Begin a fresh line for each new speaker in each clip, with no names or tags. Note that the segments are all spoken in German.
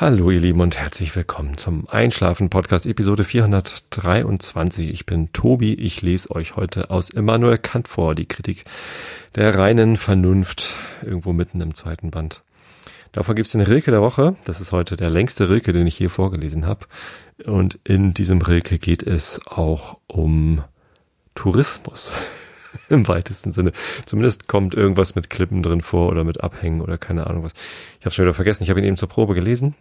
Hallo ihr Lieben und herzlich willkommen zum Einschlafen Podcast Episode 423. Ich bin Tobi, ich lese euch heute aus Immanuel Kant vor, die Kritik der reinen Vernunft, irgendwo mitten im zweiten Band. Davon gibt es den Rilke der Woche, das ist heute der längste Rilke, den ich hier vorgelesen habe. Und in diesem Rilke geht es auch um Tourismus. im weitesten Sinne. Zumindest kommt irgendwas mit Klippen drin vor oder mit Abhängen oder keine Ahnung was. Ich habe schon wieder vergessen. Ich habe ihn eben zur Probe gelesen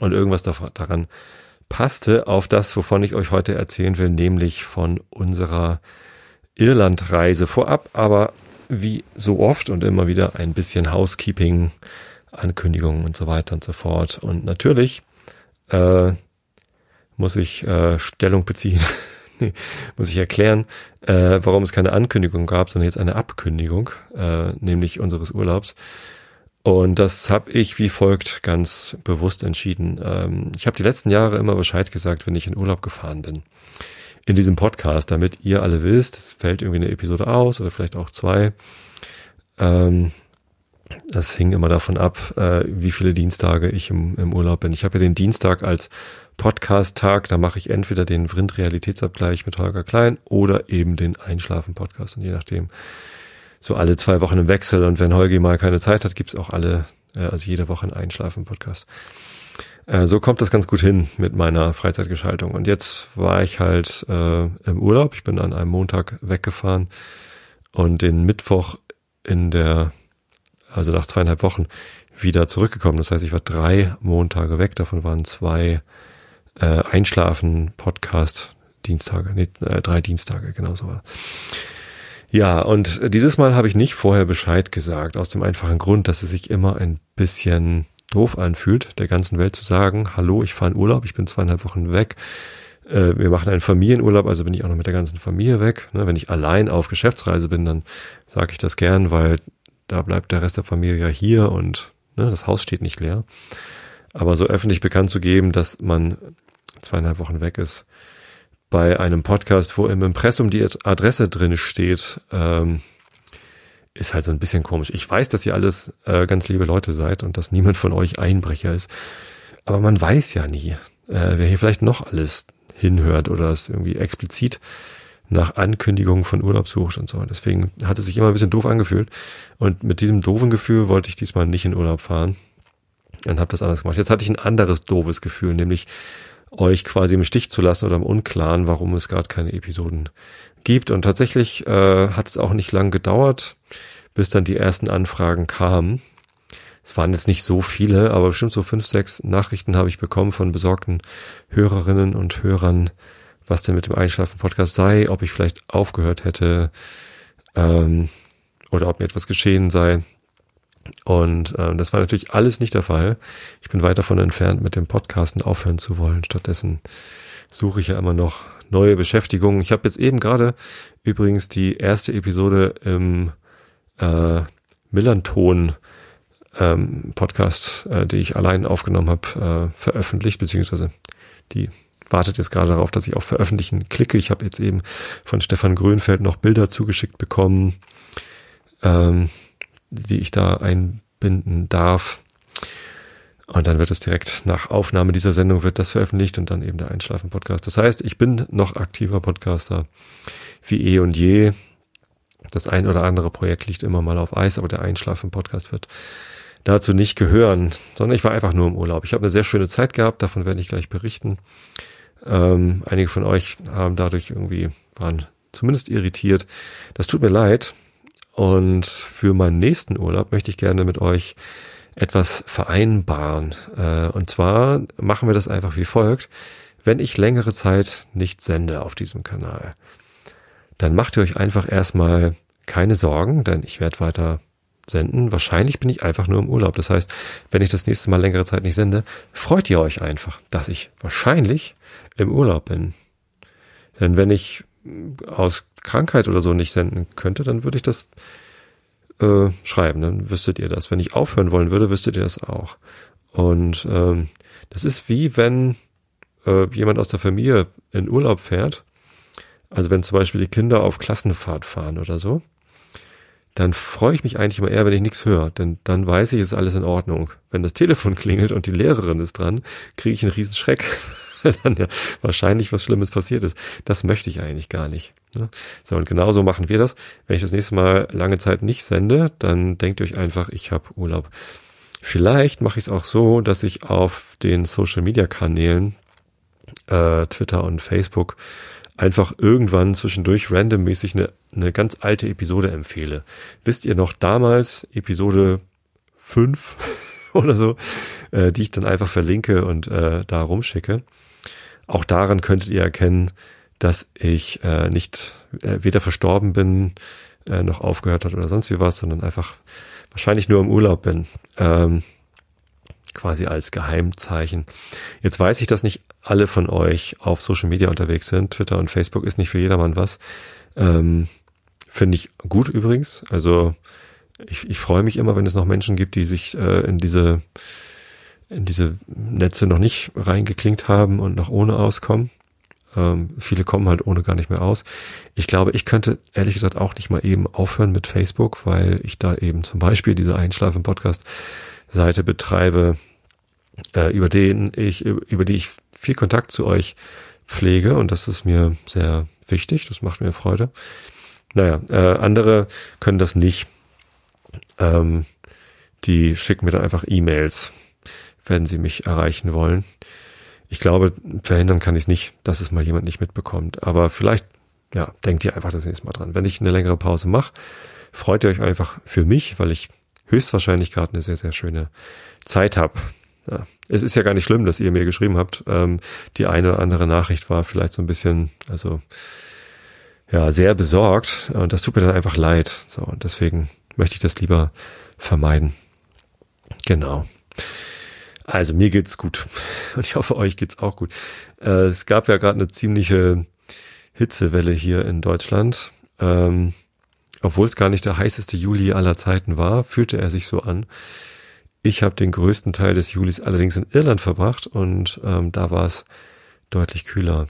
und irgendwas daran passte auf das, wovon ich euch heute erzählen will, nämlich von unserer Irlandreise vorab, aber wie so oft und immer wieder ein bisschen Housekeeping, Ankündigungen und so weiter und so fort. Und natürlich äh, muss ich äh, Stellung beziehen, muss ich erklären, äh, warum es keine Ankündigung gab, sondern jetzt eine Abkündigung, äh, nämlich unseres Urlaubs. Und das habe ich wie folgt ganz bewusst entschieden. Ähm, ich habe die letzten Jahre immer Bescheid gesagt, wenn ich in Urlaub gefahren bin. In diesem Podcast, damit ihr alle wisst, es fällt irgendwie eine Episode aus oder vielleicht auch zwei. Ähm, das hing immer davon ab, äh, wie viele Dienstage ich im, im Urlaub bin. Ich habe ja den Dienstag als Podcast-Tag, da mache ich entweder den Vrind-Realitätsabgleich mit Holger Klein oder eben den Einschlafen-Podcast. Und je nachdem, so alle zwei Wochen im Wechsel. Und wenn Holgi mal keine Zeit hat, gibt's auch alle, äh, also jede Woche einen Einschlafen-Podcast. Äh, so kommt das ganz gut hin mit meiner Freizeitgestaltung. Und jetzt war ich halt äh, im Urlaub. Ich bin an einem Montag weggefahren und den Mittwoch in der, also nach zweieinhalb Wochen, wieder zurückgekommen. Das heißt, ich war drei Montage weg. Davon waren zwei äh, Einschlafen-Podcast Dienstage, nee, äh, drei Dienstage, genau so war. Ja, und dieses Mal habe ich nicht vorher Bescheid gesagt, aus dem einfachen Grund, dass es sich immer ein bisschen doof anfühlt, der ganzen Welt zu sagen, hallo, ich fahre in Urlaub, ich bin zweieinhalb Wochen weg, äh, wir machen einen Familienurlaub, also bin ich auch noch mit der ganzen Familie weg. Ne, wenn ich allein auf Geschäftsreise bin, dann sage ich das gern, weil da bleibt der Rest der Familie ja hier und ne, das Haus steht nicht leer. Aber so öffentlich bekannt zu geben, dass man zweieinhalb Wochen weg ist, bei einem Podcast, wo im Impressum die Adresse drin steht, ähm, ist halt so ein bisschen komisch. Ich weiß, dass ihr alles äh, ganz liebe Leute seid und dass niemand von euch Einbrecher ist. Aber man weiß ja nie, äh, wer hier vielleicht noch alles hinhört oder es irgendwie explizit nach Ankündigungen von Urlaub sucht und so. Deswegen hat es sich immer ein bisschen doof angefühlt. Und mit diesem doofen Gefühl wollte ich diesmal nicht in Urlaub fahren und habe das anders gemacht. Jetzt hatte ich ein anderes doofes Gefühl, nämlich euch quasi im Stich zu lassen oder im Unklaren, warum es gerade keine Episoden gibt. Und tatsächlich äh, hat es auch nicht lang gedauert, bis dann die ersten Anfragen kamen. Es waren jetzt nicht so viele, aber bestimmt so fünf, sechs Nachrichten habe ich bekommen von besorgten Hörerinnen und Hörern, was denn mit dem Einschlafen-Podcast sei, ob ich vielleicht aufgehört hätte ähm, oder ob mir etwas geschehen sei. Und äh, das war natürlich alles nicht der Fall. Ich bin weit davon entfernt, mit dem Podcasten aufhören zu wollen. Stattdessen suche ich ja immer noch neue Beschäftigungen. Ich habe jetzt eben gerade übrigens die erste Episode im äh, Millanton ähm, Podcast, äh, die ich allein aufgenommen habe, äh, veröffentlicht, beziehungsweise die wartet jetzt gerade darauf, dass ich auf Veröffentlichen klicke. Ich habe jetzt eben von Stefan Grönfeld noch Bilder zugeschickt bekommen. Ähm, die ich da einbinden darf. Und dann wird es direkt nach Aufnahme dieser Sendung wird das veröffentlicht und dann eben der Einschlafen-Podcast. Das heißt, ich bin noch aktiver Podcaster wie eh und je. Das ein oder andere Projekt liegt immer mal auf Eis, aber der Einschlafen-Podcast wird dazu nicht gehören, sondern ich war einfach nur im Urlaub. Ich habe eine sehr schöne Zeit gehabt, davon werde ich gleich berichten. Ähm, einige von euch haben dadurch irgendwie, waren zumindest irritiert. Das tut mir leid. Und für meinen nächsten Urlaub möchte ich gerne mit euch etwas vereinbaren. Äh, und zwar machen wir das einfach wie folgt. Wenn ich längere Zeit nicht sende auf diesem Kanal, dann macht ihr euch einfach erstmal keine Sorgen, denn ich werde weiter senden. Wahrscheinlich bin ich einfach nur im Urlaub. Das heißt, wenn ich das nächste Mal längere Zeit nicht sende, freut ihr euch einfach, dass ich wahrscheinlich im Urlaub bin. Denn wenn ich aus Krankheit oder so nicht senden könnte, dann würde ich das äh, schreiben. Dann wüsstet ihr das. Wenn ich aufhören wollen würde, wüsstet ihr das auch. Und ähm, das ist wie wenn äh, jemand aus der Familie in Urlaub fährt. Also wenn zum Beispiel die Kinder auf Klassenfahrt fahren oder so, dann freue ich mich eigentlich immer eher, wenn ich nichts höre, denn dann weiß ich, ist alles in Ordnung. Wenn das Telefon klingelt und die Lehrerin ist dran, kriege ich einen riesen Schreck, dann ja wahrscheinlich was Schlimmes passiert ist. Das möchte ich eigentlich gar nicht. Ne? So, und genauso machen wir das. Wenn ich das nächste Mal lange Zeit nicht sende, dann denkt euch einfach, ich habe Urlaub. Vielleicht mache ich es auch so, dass ich auf den Social-Media-Kanälen, äh, Twitter und Facebook, einfach irgendwann zwischendurch randommäßig eine, eine ganz alte Episode empfehle. Wisst ihr noch damals, Episode 5 oder so, äh, die ich dann einfach verlinke und äh, da rumschicke. Auch daran könntet ihr erkennen, dass ich äh, nicht äh, weder verstorben bin, äh, noch aufgehört hat oder sonst wie was, sondern einfach wahrscheinlich nur im Urlaub bin. Ähm, quasi als Geheimzeichen. Jetzt weiß ich, dass nicht alle von euch auf Social Media unterwegs sind. Twitter und Facebook ist nicht für jedermann was. Ähm, Finde ich gut übrigens. Also ich, ich freue mich immer, wenn es noch Menschen gibt, die sich äh, in diese in diese Netze noch nicht reingeklinkt haben und noch ohne auskommen. Ähm, viele kommen halt ohne gar nicht mehr aus. Ich glaube, ich könnte ehrlich gesagt auch nicht mal eben aufhören mit Facebook, weil ich da eben zum Beispiel diese Einschlafen-Podcast Seite betreibe, äh, über den ich, über die ich viel Kontakt zu euch pflege und das ist mir sehr wichtig, das macht mir Freude. Naja, äh, andere können das nicht. Ähm, die schicken mir dann einfach E-Mails, wenn sie mich erreichen wollen. Ich glaube, verhindern kann ich es nicht, dass es mal jemand nicht mitbekommt. Aber vielleicht, ja, denkt ihr einfach das nächste Mal dran. Wenn ich eine längere Pause mache, freut ihr euch einfach für mich, weil ich höchstwahrscheinlich gerade eine sehr, sehr schöne Zeit habe. Ja, es ist ja gar nicht schlimm, dass ihr mir geschrieben habt. Ähm, die eine oder andere Nachricht war vielleicht so ein bisschen, also ja, sehr besorgt. Und das tut mir dann einfach leid. So, und deswegen möchte ich das lieber vermeiden. Genau. Also mir geht's gut. Und ich hoffe, euch geht's auch gut. Äh, es gab ja gerade eine ziemliche Hitzewelle hier in Deutschland. Ähm, obwohl es gar nicht der heißeste Juli aller Zeiten war, fühlte er sich so an. Ich habe den größten Teil des Julis allerdings in Irland verbracht und ähm, da war es deutlich kühler.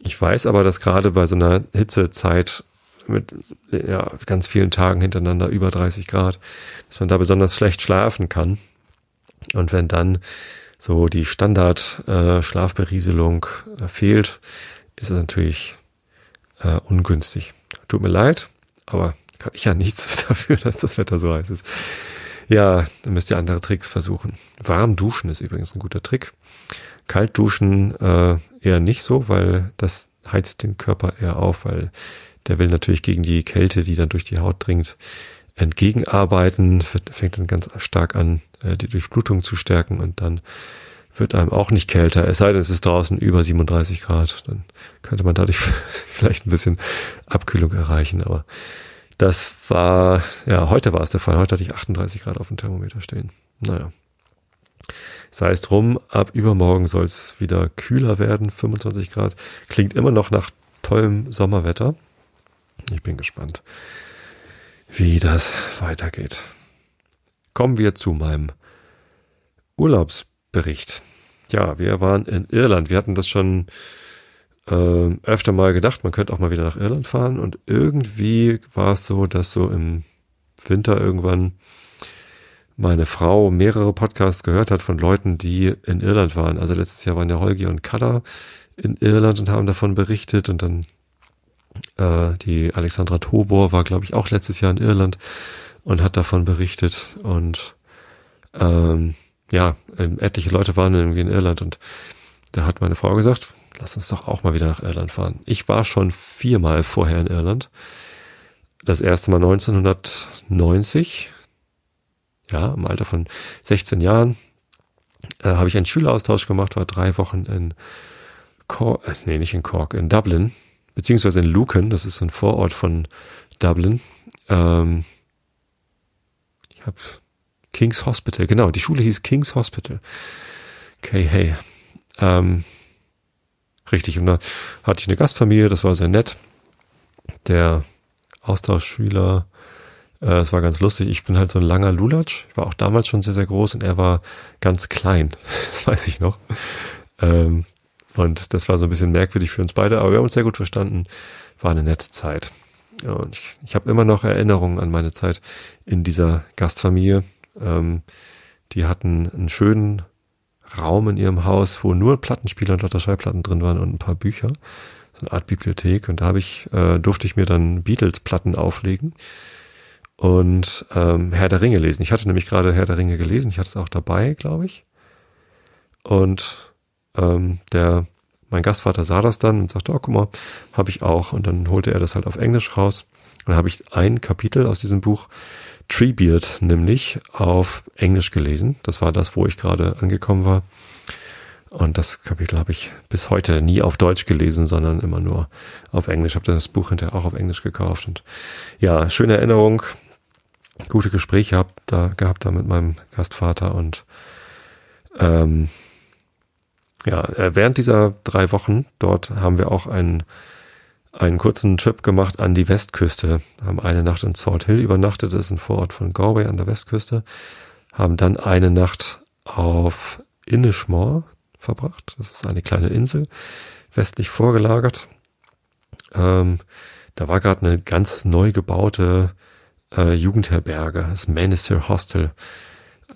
Ich weiß aber, dass gerade bei so einer Hitzezeit mit ja, ganz vielen Tagen hintereinander über 30 Grad, dass man da besonders schlecht schlafen kann. Und wenn dann so die Standard äh, äh, fehlt, ist es natürlich äh, ungünstig. Tut mir leid, aber kann ich ja nichts dafür, dass das Wetter so heiß ist. Ja, dann müsst ihr andere Tricks versuchen. Warm duschen ist übrigens ein guter Trick. Kalt duschen äh, eher nicht so, weil das heizt den Körper eher auf, weil der will natürlich gegen die Kälte, die dann durch die Haut dringt, entgegenarbeiten, fängt dann ganz stark an, äh, die Durchblutung zu stärken und dann wird einem auch nicht kälter, es sei denn, es ist draußen über 37 Grad, dann könnte man dadurch vielleicht ein bisschen Abkühlung erreichen, aber das war, ja, heute war es der Fall, heute hatte ich 38 Grad auf dem Thermometer stehen. Naja. Sei es drum, ab übermorgen soll es wieder kühler werden, 25 Grad. Klingt immer noch nach tollem Sommerwetter. Ich bin gespannt, wie das weitergeht. Kommen wir zu meinem Urlaubsbericht. Ja, wir waren in Irland. Wir hatten das schon äh, öfter mal gedacht, man könnte auch mal wieder nach Irland fahren. Und irgendwie war es so, dass so im Winter irgendwann meine Frau mehrere Podcasts gehört hat von Leuten, die in Irland waren. Also letztes Jahr waren ja Holgi und Kada in Irland und haben davon berichtet und dann äh, die Alexandra Tobor war, glaube ich, auch letztes Jahr in Irland und hat davon berichtet und ähm, ja, ähm, etliche Leute waren irgendwie in Irland und da hat meine Frau gesagt, lass uns doch auch mal wieder nach Irland fahren. Ich war schon viermal vorher in Irland. Das erste Mal 1990, ja, im Alter von 16 Jahren, äh, habe ich einen Schüleraustausch gemacht, war drei Wochen in Cork, äh, nee, nicht in Cork, in Dublin, beziehungsweise in Lucan, das ist ein Vorort von Dublin. Ähm, ich habe King's Hospital, genau, die Schule hieß King's Hospital. Okay, hey. Ähm, richtig, und da hatte ich eine Gastfamilie, das war sehr nett. Der Austauschschüler, äh, es war ganz lustig. Ich bin halt so ein langer Lulatsch. Ich war auch damals schon sehr, sehr groß und er war ganz klein. Das weiß ich noch. Ähm, und das war so ein bisschen merkwürdig für uns beide, aber wir haben uns sehr gut verstanden. War eine nette Zeit. Und ich, ich habe immer noch Erinnerungen an meine Zeit in dieser Gastfamilie. Ähm, die hatten einen schönen Raum in ihrem Haus, wo nur Plattenspieler und lauter Schallplatten drin waren und ein paar Bücher. So eine Art Bibliothek. Und da habe ich, äh, durfte ich mir dann Beatles-Platten auflegen und ähm, Herr der Ringe lesen. Ich hatte nämlich gerade Herr der Ringe gelesen. Ich hatte es auch dabei, glaube ich. Und ähm, der mein Gastvater sah das dann und sagte, oh, guck mal, habe ich auch. Und dann holte er das halt auf Englisch raus. Und dann habe ich ein Kapitel aus diesem Buch Treebeard nämlich auf Englisch gelesen. Das war das, wo ich gerade angekommen war. Und das Kapitel habe ich bis heute nie auf Deutsch gelesen, sondern immer nur auf Englisch. Habe das Buch hinterher auch auf Englisch gekauft. Und ja, schöne Erinnerung, gute Gespräche hab da gehabt da mit meinem Gastvater und ähm, ja, äh, während dieser drei Wochen dort haben wir auch einen, einen kurzen Trip gemacht an die Westküste, haben eine Nacht in Salt Hill übernachtet, das ist ein Vorort von Galway an der Westküste, haben dann eine Nacht auf Inishmore verbracht, das ist eine kleine Insel, westlich vorgelagert. Ähm, da war gerade eine ganz neu gebaute äh, Jugendherberge, das Manister Hostel.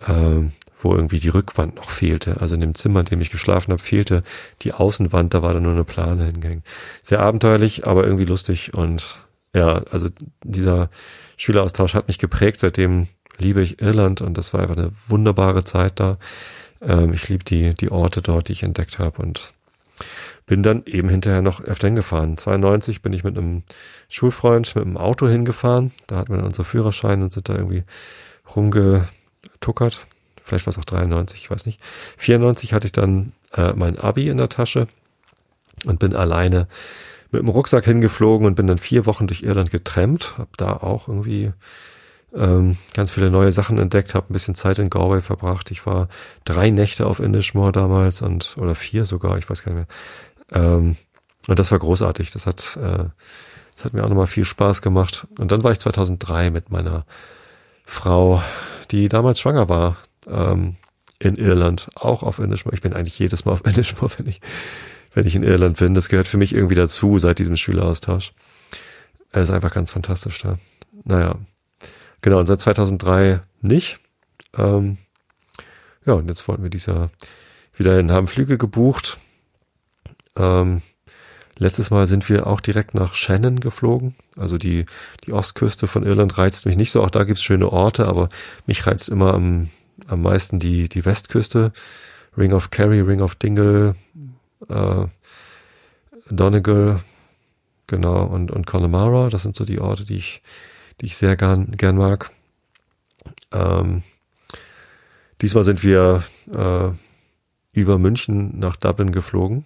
Ähm, wo irgendwie die Rückwand noch fehlte. Also in dem Zimmer, in dem ich geschlafen habe, fehlte die Außenwand, da war da nur eine Plane hingehängt. Sehr abenteuerlich, aber irgendwie lustig und ja, also dieser Schüleraustausch hat mich geprägt. Seitdem liebe ich Irland und das war einfach eine wunderbare Zeit da. Ähm, ich liebe die, die Orte dort, die ich entdeckt habe und bin dann eben hinterher noch öfter hingefahren. 92 bin ich mit einem Schulfreund mit einem Auto hingefahren. Da hatten wir unsere Führerschein und sind da irgendwie rumgetuckert vielleicht war es auch 93, ich weiß nicht. 94 hatte ich dann äh, mein Abi in der Tasche und bin alleine mit dem Rucksack hingeflogen und bin dann vier Wochen durch Irland getrennt, habe da auch irgendwie ähm, ganz viele neue Sachen entdeckt, habe ein bisschen Zeit in Galway verbracht. Ich war drei Nächte auf Indishmore damals und oder vier sogar, ich weiß gar nicht mehr. Ähm, und das war großartig. Das hat äh, das hat mir auch nochmal viel Spaß gemacht. Und dann war ich 2003 mit meiner Frau, die damals schwanger war, ähm, in Irland, auch auf Englischmore. Ich bin eigentlich jedes Mal auf Englischmore, wenn ich, wenn ich in Irland bin. Das gehört für mich irgendwie dazu seit diesem Schüleraustausch. Er ist einfach ganz fantastisch da. Naja, genau, und seit 2003 nicht. Ähm, ja, und jetzt wollten wir dieses Jahr wieder in haben Flüge gebucht. Ähm, letztes Mal sind wir auch direkt nach Shannon geflogen. Also die, die Ostküste von Irland reizt mich nicht so. Auch da gibt's schöne Orte, aber mich reizt immer am am meisten die, die Westküste. Ring of Kerry, Ring of Dingle, äh, Donegal, genau, und, und Connemara. Das sind so die Orte, die ich, die ich sehr gern, gern mag. Ähm, diesmal sind wir äh, über München nach Dublin geflogen.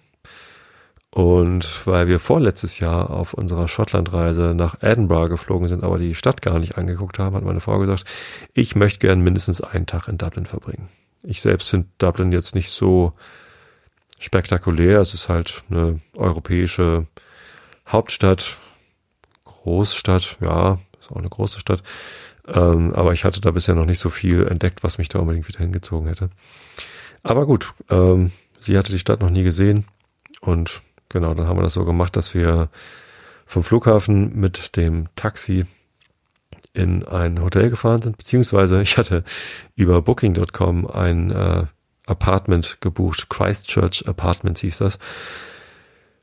Und weil wir vorletztes Jahr auf unserer Schottlandreise nach Edinburgh geflogen sind, aber die Stadt gar nicht angeguckt haben, hat meine Frau gesagt, ich möchte gern mindestens einen Tag in Dublin verbringen. Ich selbst finde Dublin jetzt nicht so spektakulär. Es ist halt eine europäische Hauptstadt, Großstadt, ja, ist auch eine große Stadt. Ähm, aber ich hatte da bisher noch nicht so viel entdeckt, was mich da unbedingt wieder hingezogen hätte. Aber gut, ähm, sie hatte die Stadt noch nie gesehen und Genau, dann haben wir das so gemacht, dass wir vom Flughafen mit dem Taxi in ein Hotel gefahren sind, beziehungsweise ich hatte über Booking.com ein äh, Apartment gebucht, Christchurch Apartments hieß das.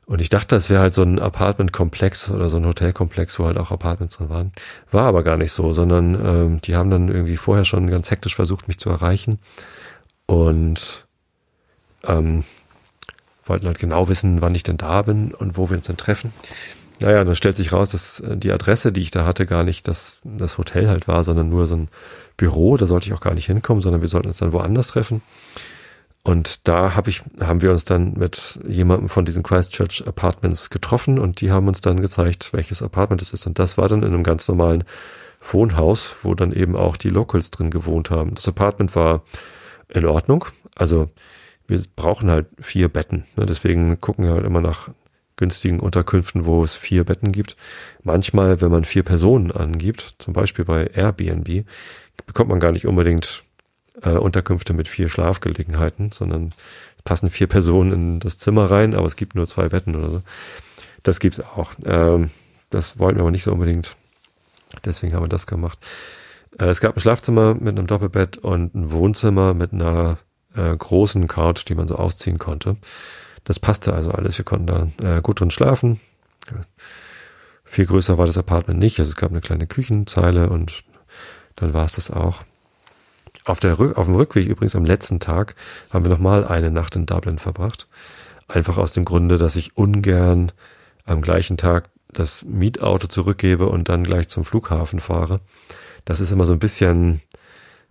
Und ich dachte, das wäre halt so ein Apartment-Komplex oder so ein Hotelkomplex, wo halt auch Apartments drin waren. War aber gar nicht so, sondern ähm, die haben dann irgendwie vorher schon ganz hektisch versucht, mich zu erreichen. Und ähm, wollten halt genau wissen, wann ich denn da bin und wo wir uns denn treffen. Naja, dann stellt sich raus, dass äh, die Adresse, die ich da hatte, gar nicht das, das Hotel halt war, sondern nur so ein Büro. Da sollte ich auch gar nicht hinkommen, sondern wir sollten uns dann woanders treffen. Und da hab ich, haben wir uns dann mit jemandem von diesen Christchurch Apartments getroffen und die haben uns dann gezeigt, welches Apartment es ist. Und das war dann in einem ganz normalen Wohnhaus, wo dann eben auch die Locals drin gewohnt haben. Das Apartment war in Ordnung. Also wir brauchen halt vier Betten. Ne? Deswegen gucken wir halt immer nach günstigen Unterkünften, wo es vier Betten gibt. Manchmal, wenn man vier Personen angibt, zum Beispiel bei Airbnb, bekommt man gar nicht unbedingt äh, Unterkünfte mit vier Schlafgelegenheiten, sondern passen vier Personen in das Zimmer rein, aber es gibt nur zwei Betten oder so. Das gibt's auch. Ähm, das wollten wir aber nicht so unbedingt. Deswegen haben wir das gemacht. Äh, es gab ein Schlafzimmer mit einem Doppelbett und ein Wohnzimmer mit einer äh, großen Couch, die man so ausziehen konnte. Das passte also alles. Wir konnten da äh, gut drin schlafen. Viel größer war das Apartment nicht. Also es gab eine kleine Küchenzeile und dann war es das auch. Auf, der, auf dem Rückweg übrigens am letzten Tag haben wir nochmal eine Nacht in Dublin verbracht. Einfach aus dem Grunde, dass ich ungern am gleichen Tag das Mietauto zurückgebe und dann gleich zum Flughafen fahre. Das ist immer so ein bisschen,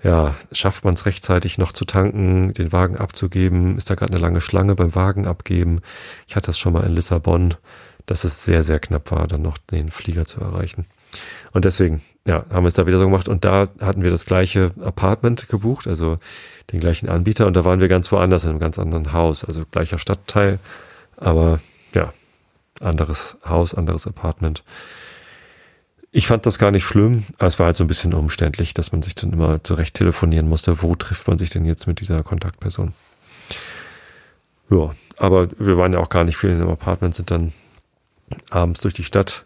ja, schafft man es rechtzeitig noch zu tanken, den Wagen abzugeben? Ist da gerade eine lange Schlange beim Wagen abgeben? Ich hatte das schon mal in Lissabon, dass es sehr, sehr knapp war, dann noch den Flieger zu erreichen. Und deswegen, ja, haben wir es da wieder so gemacht. Und da hatten wir das gleiche Apartment gebucht, also den gleichen Anbieter. Und da waren wir ganz woanders in einem ganz anderen Haus, also gleicher Stadtteil, aber ja, anderes Haus, anderes Apartment. Ich fand das gar nicht schlimm, es war halt so ein bisschen umständlich, dass man sich dann immer zurecht telefonieren musste, wo trifft man sich denn jetzt mit dieser Kontaktperson. Ja, aber wir waren ja auch gar nicht viel in dem Apartment, sind dann abends durch die Stadt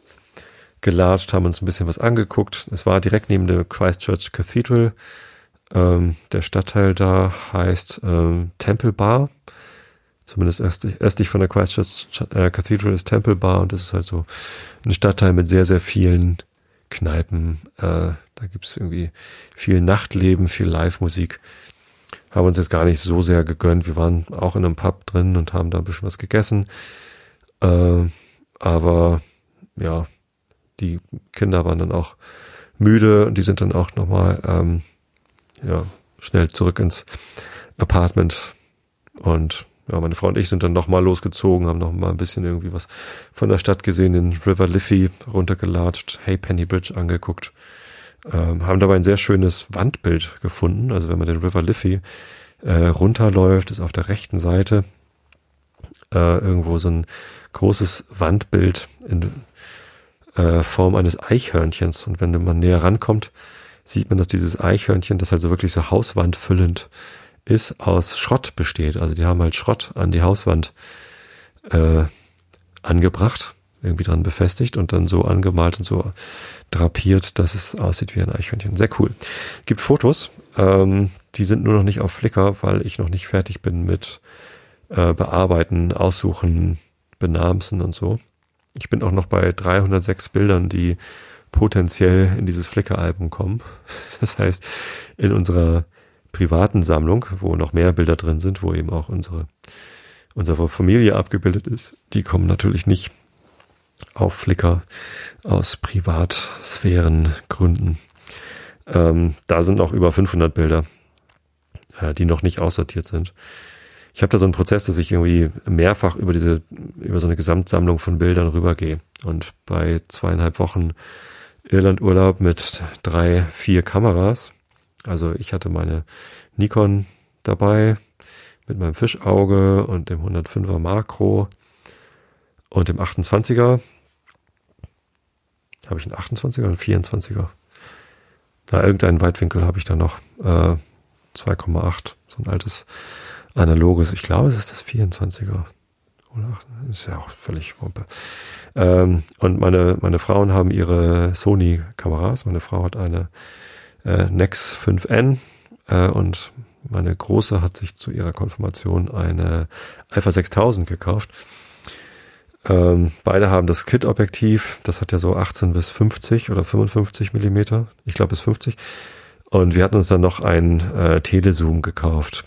gelatscht, haben uns ein bisschen was angeguckt. Es war direkt neben der Christchurch Cathedral. Ähm, der Stadtteil da heißt ähm, Temple Bar. Zumindest östlich, östlich von der Christchurch äh, Cathedral ist Temple Bar und das ist halt so ein Stadtteil mit sehr, sehr vielen Kneipen. Äh, da gibt's irgendwie viel Nachtleben, viel Live-Musik. Haben uns jetzt gar nicht so sehr gegönnt. Wir waren auch in einem Pub drin und haben da ein bisschen was gegessen. Äh, aber ja, die Kinder waren dann auch müde und die sind dann auch nochmal ähm, ja, schnell zurück ins Apartment und ja, meine Frau und ich sind dann nochmal losgezogen, haben nochmal ein bisschen irgendwie was von der Stadt gesehen, den River Liffey runtergelatscht, Hey Penny Bridge angeguckt, ähm, haben dabei ein sehr schönes Wandbild gefunden. Also wenn man den River Liffey äh, runterläuft, ist auf der rechten Seite äh, irgendwo so ein großes Wandbild in äh, Form eines Eichhörnchens. Und wenn man näher rankommt, sieht man, dass dieses Eichhörnchen, das halt so wirklich so hauswandfüllend ist, aus Schrott besteht. Also die haben halt Schrott an die Hauswand äh, angebracht, irgendwie dran befestigt und dann so angemalt und so drapiert, dass es aussieht wie ein Eichhörnchen. Sehr cool. Gibt Fotos, ähm, die sind nur noch nicht auf Flickr, weil ich noch nicht fertig bin mit äh, Bearbeiten, Aussuchen, Benamsen und so. Ich bin auch noch bei 306 Bildern, die potenziell in dieses Flickr-Album kommen. Das heißt, in unserer privaten Sammlung, wo noch mehr Bilder drin sind, wo eben auch unsere, unsere Familie abgebildet ist, die kommen natürlich nicht auf Flickr aus Privatsphärengründen. Ähm, da sind noch über 500 Bilder, äh, die noch nicht aussortiert sind. Ich habe da so einen Prozess, dass ich irgendwie mehrfach über diese, über so eine Gesamtsammlung von Bildern rübergehe. Und bei zweieinhalb Wochen Irlandurlaub mit drei, vier Kameras also ich hatte meine Nikon dabei mit meinem Fischauge und dem 105er Makro und dem 28er. Habe ich einen 28er oder einen 24er? Na, irgendeinen Weitwinkel habe ich da noch. Äh, 2,8. So ein altes analoges. Ich glaube, es ist das 24er. Oder ist ja auch völlig Wumpe. Ähm, und meine, meine Frauen haben ihre Sony-Kameras. Meine Frau hat eine äh, Nex 5N äh, und meine Große hat sich zu ihrer Konfirmation eine Alpha 6000 gekauft. Ähm, beide haben das Kit-Objektiv, das hat ja so 18 bis 50 oder 55 Millimeter, ich glaube bis 50. Und wir hatten uns dann noch ein äh, Telezoom gekauft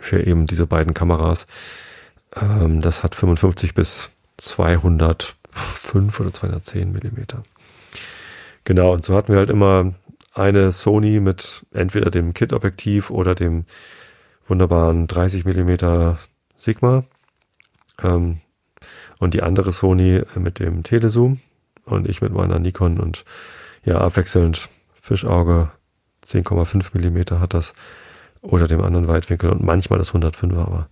für eben diese beiden Kameras. Ähm, das hat 55 bis 205 oder 210 Millimeter. Genau, und so hatten wir halt immer eine Sony mit entweder dem Kit-Objektiv oder dem wunderbaren 30 Millimeter Sigma ähm, und die andere Sony mit dem Telezoom und ich mit meiner Nikon und ja abwechselnd Fischauge 10,5 Millimeter hat das oder dem anderen Weitwinkel und manchmal das 105er, aber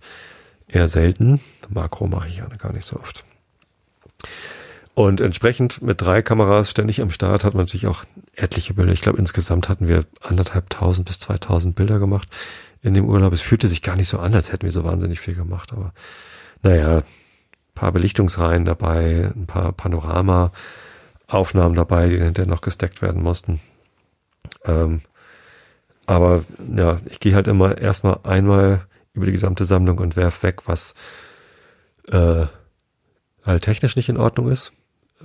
eher selten. Makro mache ich ja gar nicht so oft. Und entsprechend mit drei Kameras ständig am Start hat man natürlich auch etliche Bilder. Ich glaube, insgesamt hatten wir anderthalb tausend bis zweitausend Bilder gemacht in dem Urlaub. Es fühlte sich gar nicht so an, als hätten wir so wahnsinnig viel gemacht. Aber naja, paar Belichtungsreihen dabei, ein paar Panorama Aufnahmen dabei, die hinterher noch gesteckt werden mussten. Ähm, aber ja, ich gehe halt immer erstmal einmal über die gesamte Sammlung und werf weg, was äh, halt technisch nicht in Ordnung ist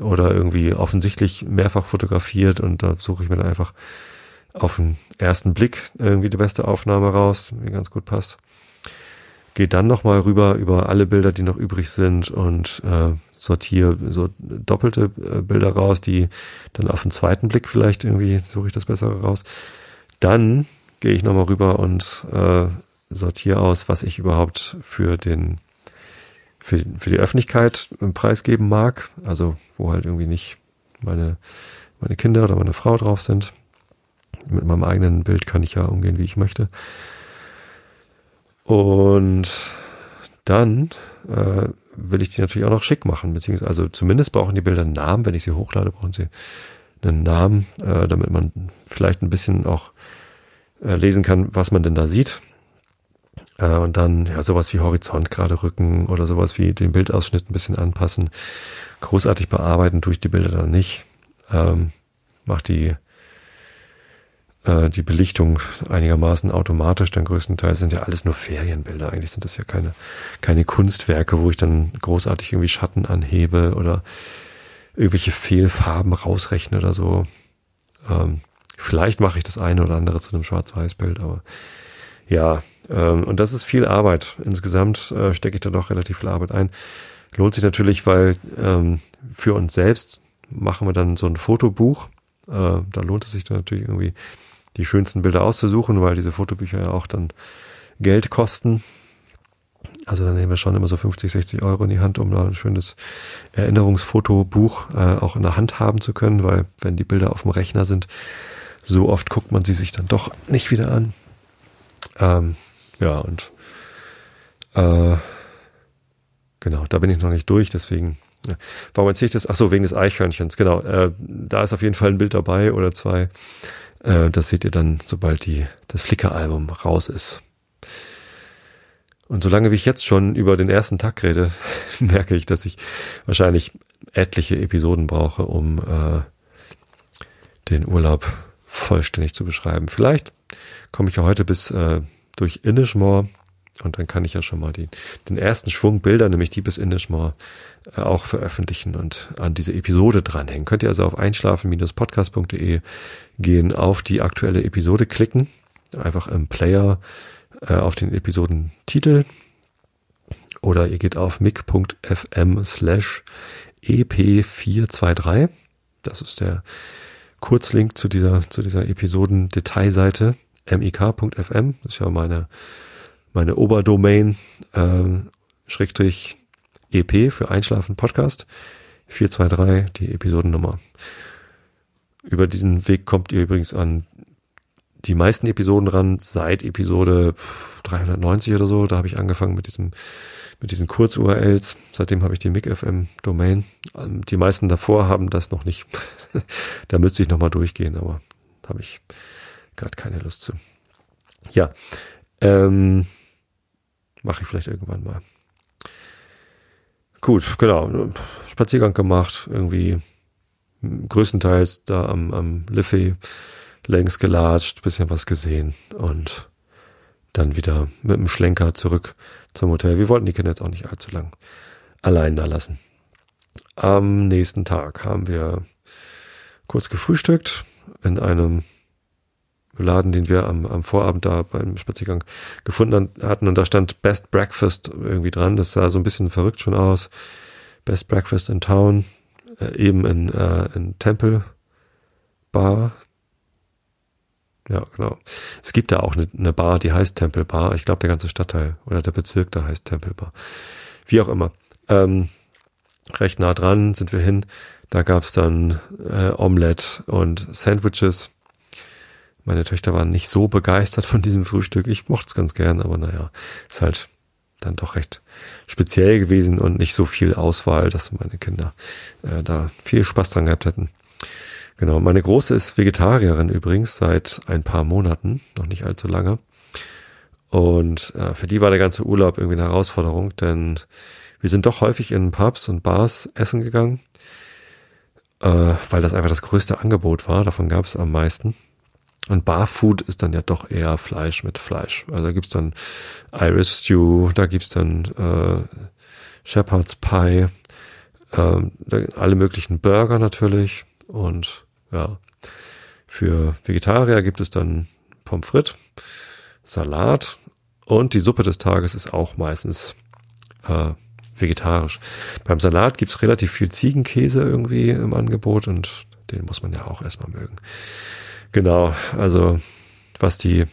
oder irgendwie offensichtlich mehrfach fotografiert und da suche ich mir dann einfach auf den ersten Blick irgendwie die beste Aufnahme raus, die ganz gut passt. Geht dann nochmal rüber über alle Bilder, die noch übrig sind und äh, sortiere so doppelte äh, Bilder raus, die dann auf den zweiten Blick vielleicht irgendwie suche ich das bessere raus. Dann gehe ich nochmal rüber und äh, sortiere aus, was ich überhaupt für den für, für die Öffentlichkeit preisgeben mag. Also wo halt irgendwie nicht meine, meine Kinder oder meine Frau drauf sind. Mit meinem eigenen Bild kann ich ja umgehen, wie ich möchte. Und dann äh, will ich die natürlich auch noch schick machen, beziehungsweise also zumindest brauchen die Bilder einen Namen. Wenn ich sie hochlade, brauchen sie einen Namen, äh, damit man vielleicht ein bisschen auch äh, lesen kann, was man denn da sieht. Äh, und dann ja sowas wie Horizont gerade rücken oder sowas wie den Bildausschnitt ein bisschen anpassen. Großartig bearbeiten tue ich die Bilder dann nicht. Ähm, mach die äh, die Belichtung einigermaßen automatisch, dann größtenteils sind ja alles nur Ferienbilder. Eigentlich sind das ja keine, keine Kunstwerke, wo ich dann großartig irgendwie Schatten anhebe oder irgendwelche Fehlfarben rausrechne oder so. Ähm, vielleicht mache ich das eine oder andere zu einem Schwarz-Weiß-Bild, aber ja, und das ist viel Arbeit. Insgesamt äh, stecke ich da doch relativ viel Arbeit ein. Lohnt sich natürlich, weil ähm, für uns selbst machen wir dann so ein Fotobuch. Äh, da lohnt es sich dann natürlich irgendwie die schönsten Bilder auszusuchen, weil diese Fotobücher ja auch dann Geld kosten. Also dann nehmen wir schon immer so 50, 60 Euro in die Hand, um da ein schönes Erinnerungsfotobuch äh, auch in der Hand haben zu können, weil wenn die Bilder auf dem Rechner sind, so oft guckt man sie sich dann doch nicht wieder an. Ähm, ja, und äh, genau, da bin ich noch nicht durch, deswegen. Warum erzähle ich das? Ach so, wegen des Eichhörnchens, genau. Äh, da ist auf jeden Fall ein Bild dabei oder zwei. Äh, das seht ihr dann, sobald die, das Flickr-Album raus ist. Und solange wie ich jetzt schon über den ersten Tag rede, merke ich, dass ich wahrscheinlich etliche Episoden brauche, um äh, den Urlaub vollständig zu beschreiben. Vielleicht komme ich ja heute bis äh, durch Inishmore und dann kann ich ja schon mal die, den ersten Schwung Bilder, nämlich die bis Inishmore, äh, auch veröffentlichen und an diese Episode dranhängen. Könnt ihr also auf einschlafen-podcast.de gehen, auf die aktuelle Episode klicken, einfach im Player äh, auf den Episodentitel oder ihr geht auf mic.fm slash ep423. Das ist der Kurzlink zu dieser, zu dieser Episoden-Detailseite mik.fm. Das ist ja meine, meine Oberdomain, äh, Schrägstrich EP für Einschlafen Podcast. 423, die Episodennummer. Über diesen Weg kommt ihr übrigens an die meisten Episoden ran, seit Episode 390 oder so. Da habe ich angefangen mit diesem, mit diesen Kurz-URLs. Seitdem habe ich die MIG-FM-Domain. Ähm, die meisten davor haben das noch nicht. da müsste ich nochmal durchgehen, aber habe ich gerade keine Lust zu. Ja, ähm, mache ich vielleicht irgendwann mal. Gut, genau. Spaziergang gemacht, irgendwie größtenteils da am, am Liffey längs gelatscht, bisschen was gesehen und dann wieder mit dem Schlenker zurück zum Hotel. Wir wollten die Kinder jetzt auch nicht allzu lang allein da lassen. Am nächsten Tag haben wir kurz gefrühstückt in einem Laden, den wir am, am Vorabend da beim Spaziergang gefunden hatten und da stand Best Breakfast irgendwie dran. Das sah so ein bisschen verrückt schon aus. Best Breakfast in Town, äh, eben in, äh, in Temple Bar. Ja, genau. Es gibt da auch eine, eine Bar, die heißt Temple Bar. Ich glaube, der ganze Stadtteil oder der Bezirk da heißt Temple Bar. Wie auch immer. Ähm, recht nah dran sind wir hin. Da gab's dann äh, Omelette und Sandwiches meine Töchter waren nicht so begeistert von diesem Frühstück. Ich mochte es ganz gern, aber naja, ist halt dann doch recht speziell gewesen und nicht so viel Auswahl, dass meine Kinder äh, da viel Spaß dran gehabt hätten. Genau, meine Große ist Vegetarierin übrigens seit ein paar Monaten, noch nicht allzu lange. Und äh, für die war der ganze Urlaub irgendwie eine Herausforderung, denn wir sind doch häufig in Pubs und Bars essen gegangen äh, weil das einfach das größte Angebot war. Davon gab es am meisten. Und Barfood ist dann ja doch eher Fleisch mit Fleisch. Also da gibt's dann Irish Stew, da gibt's dann äh, Shepherd's Pie, äh, alle möglichen Burger natürlich. Und ja, für Vegetarier gibt es dann Pommes frites, Salat und die Suppe des Tages ist auch meistens äh, vegetarisch. Beim Salat gibt's relativ viel Ziegenkäse irgendwie im Angebot und den muss man ja auch erstmal mögen. Genau, also was die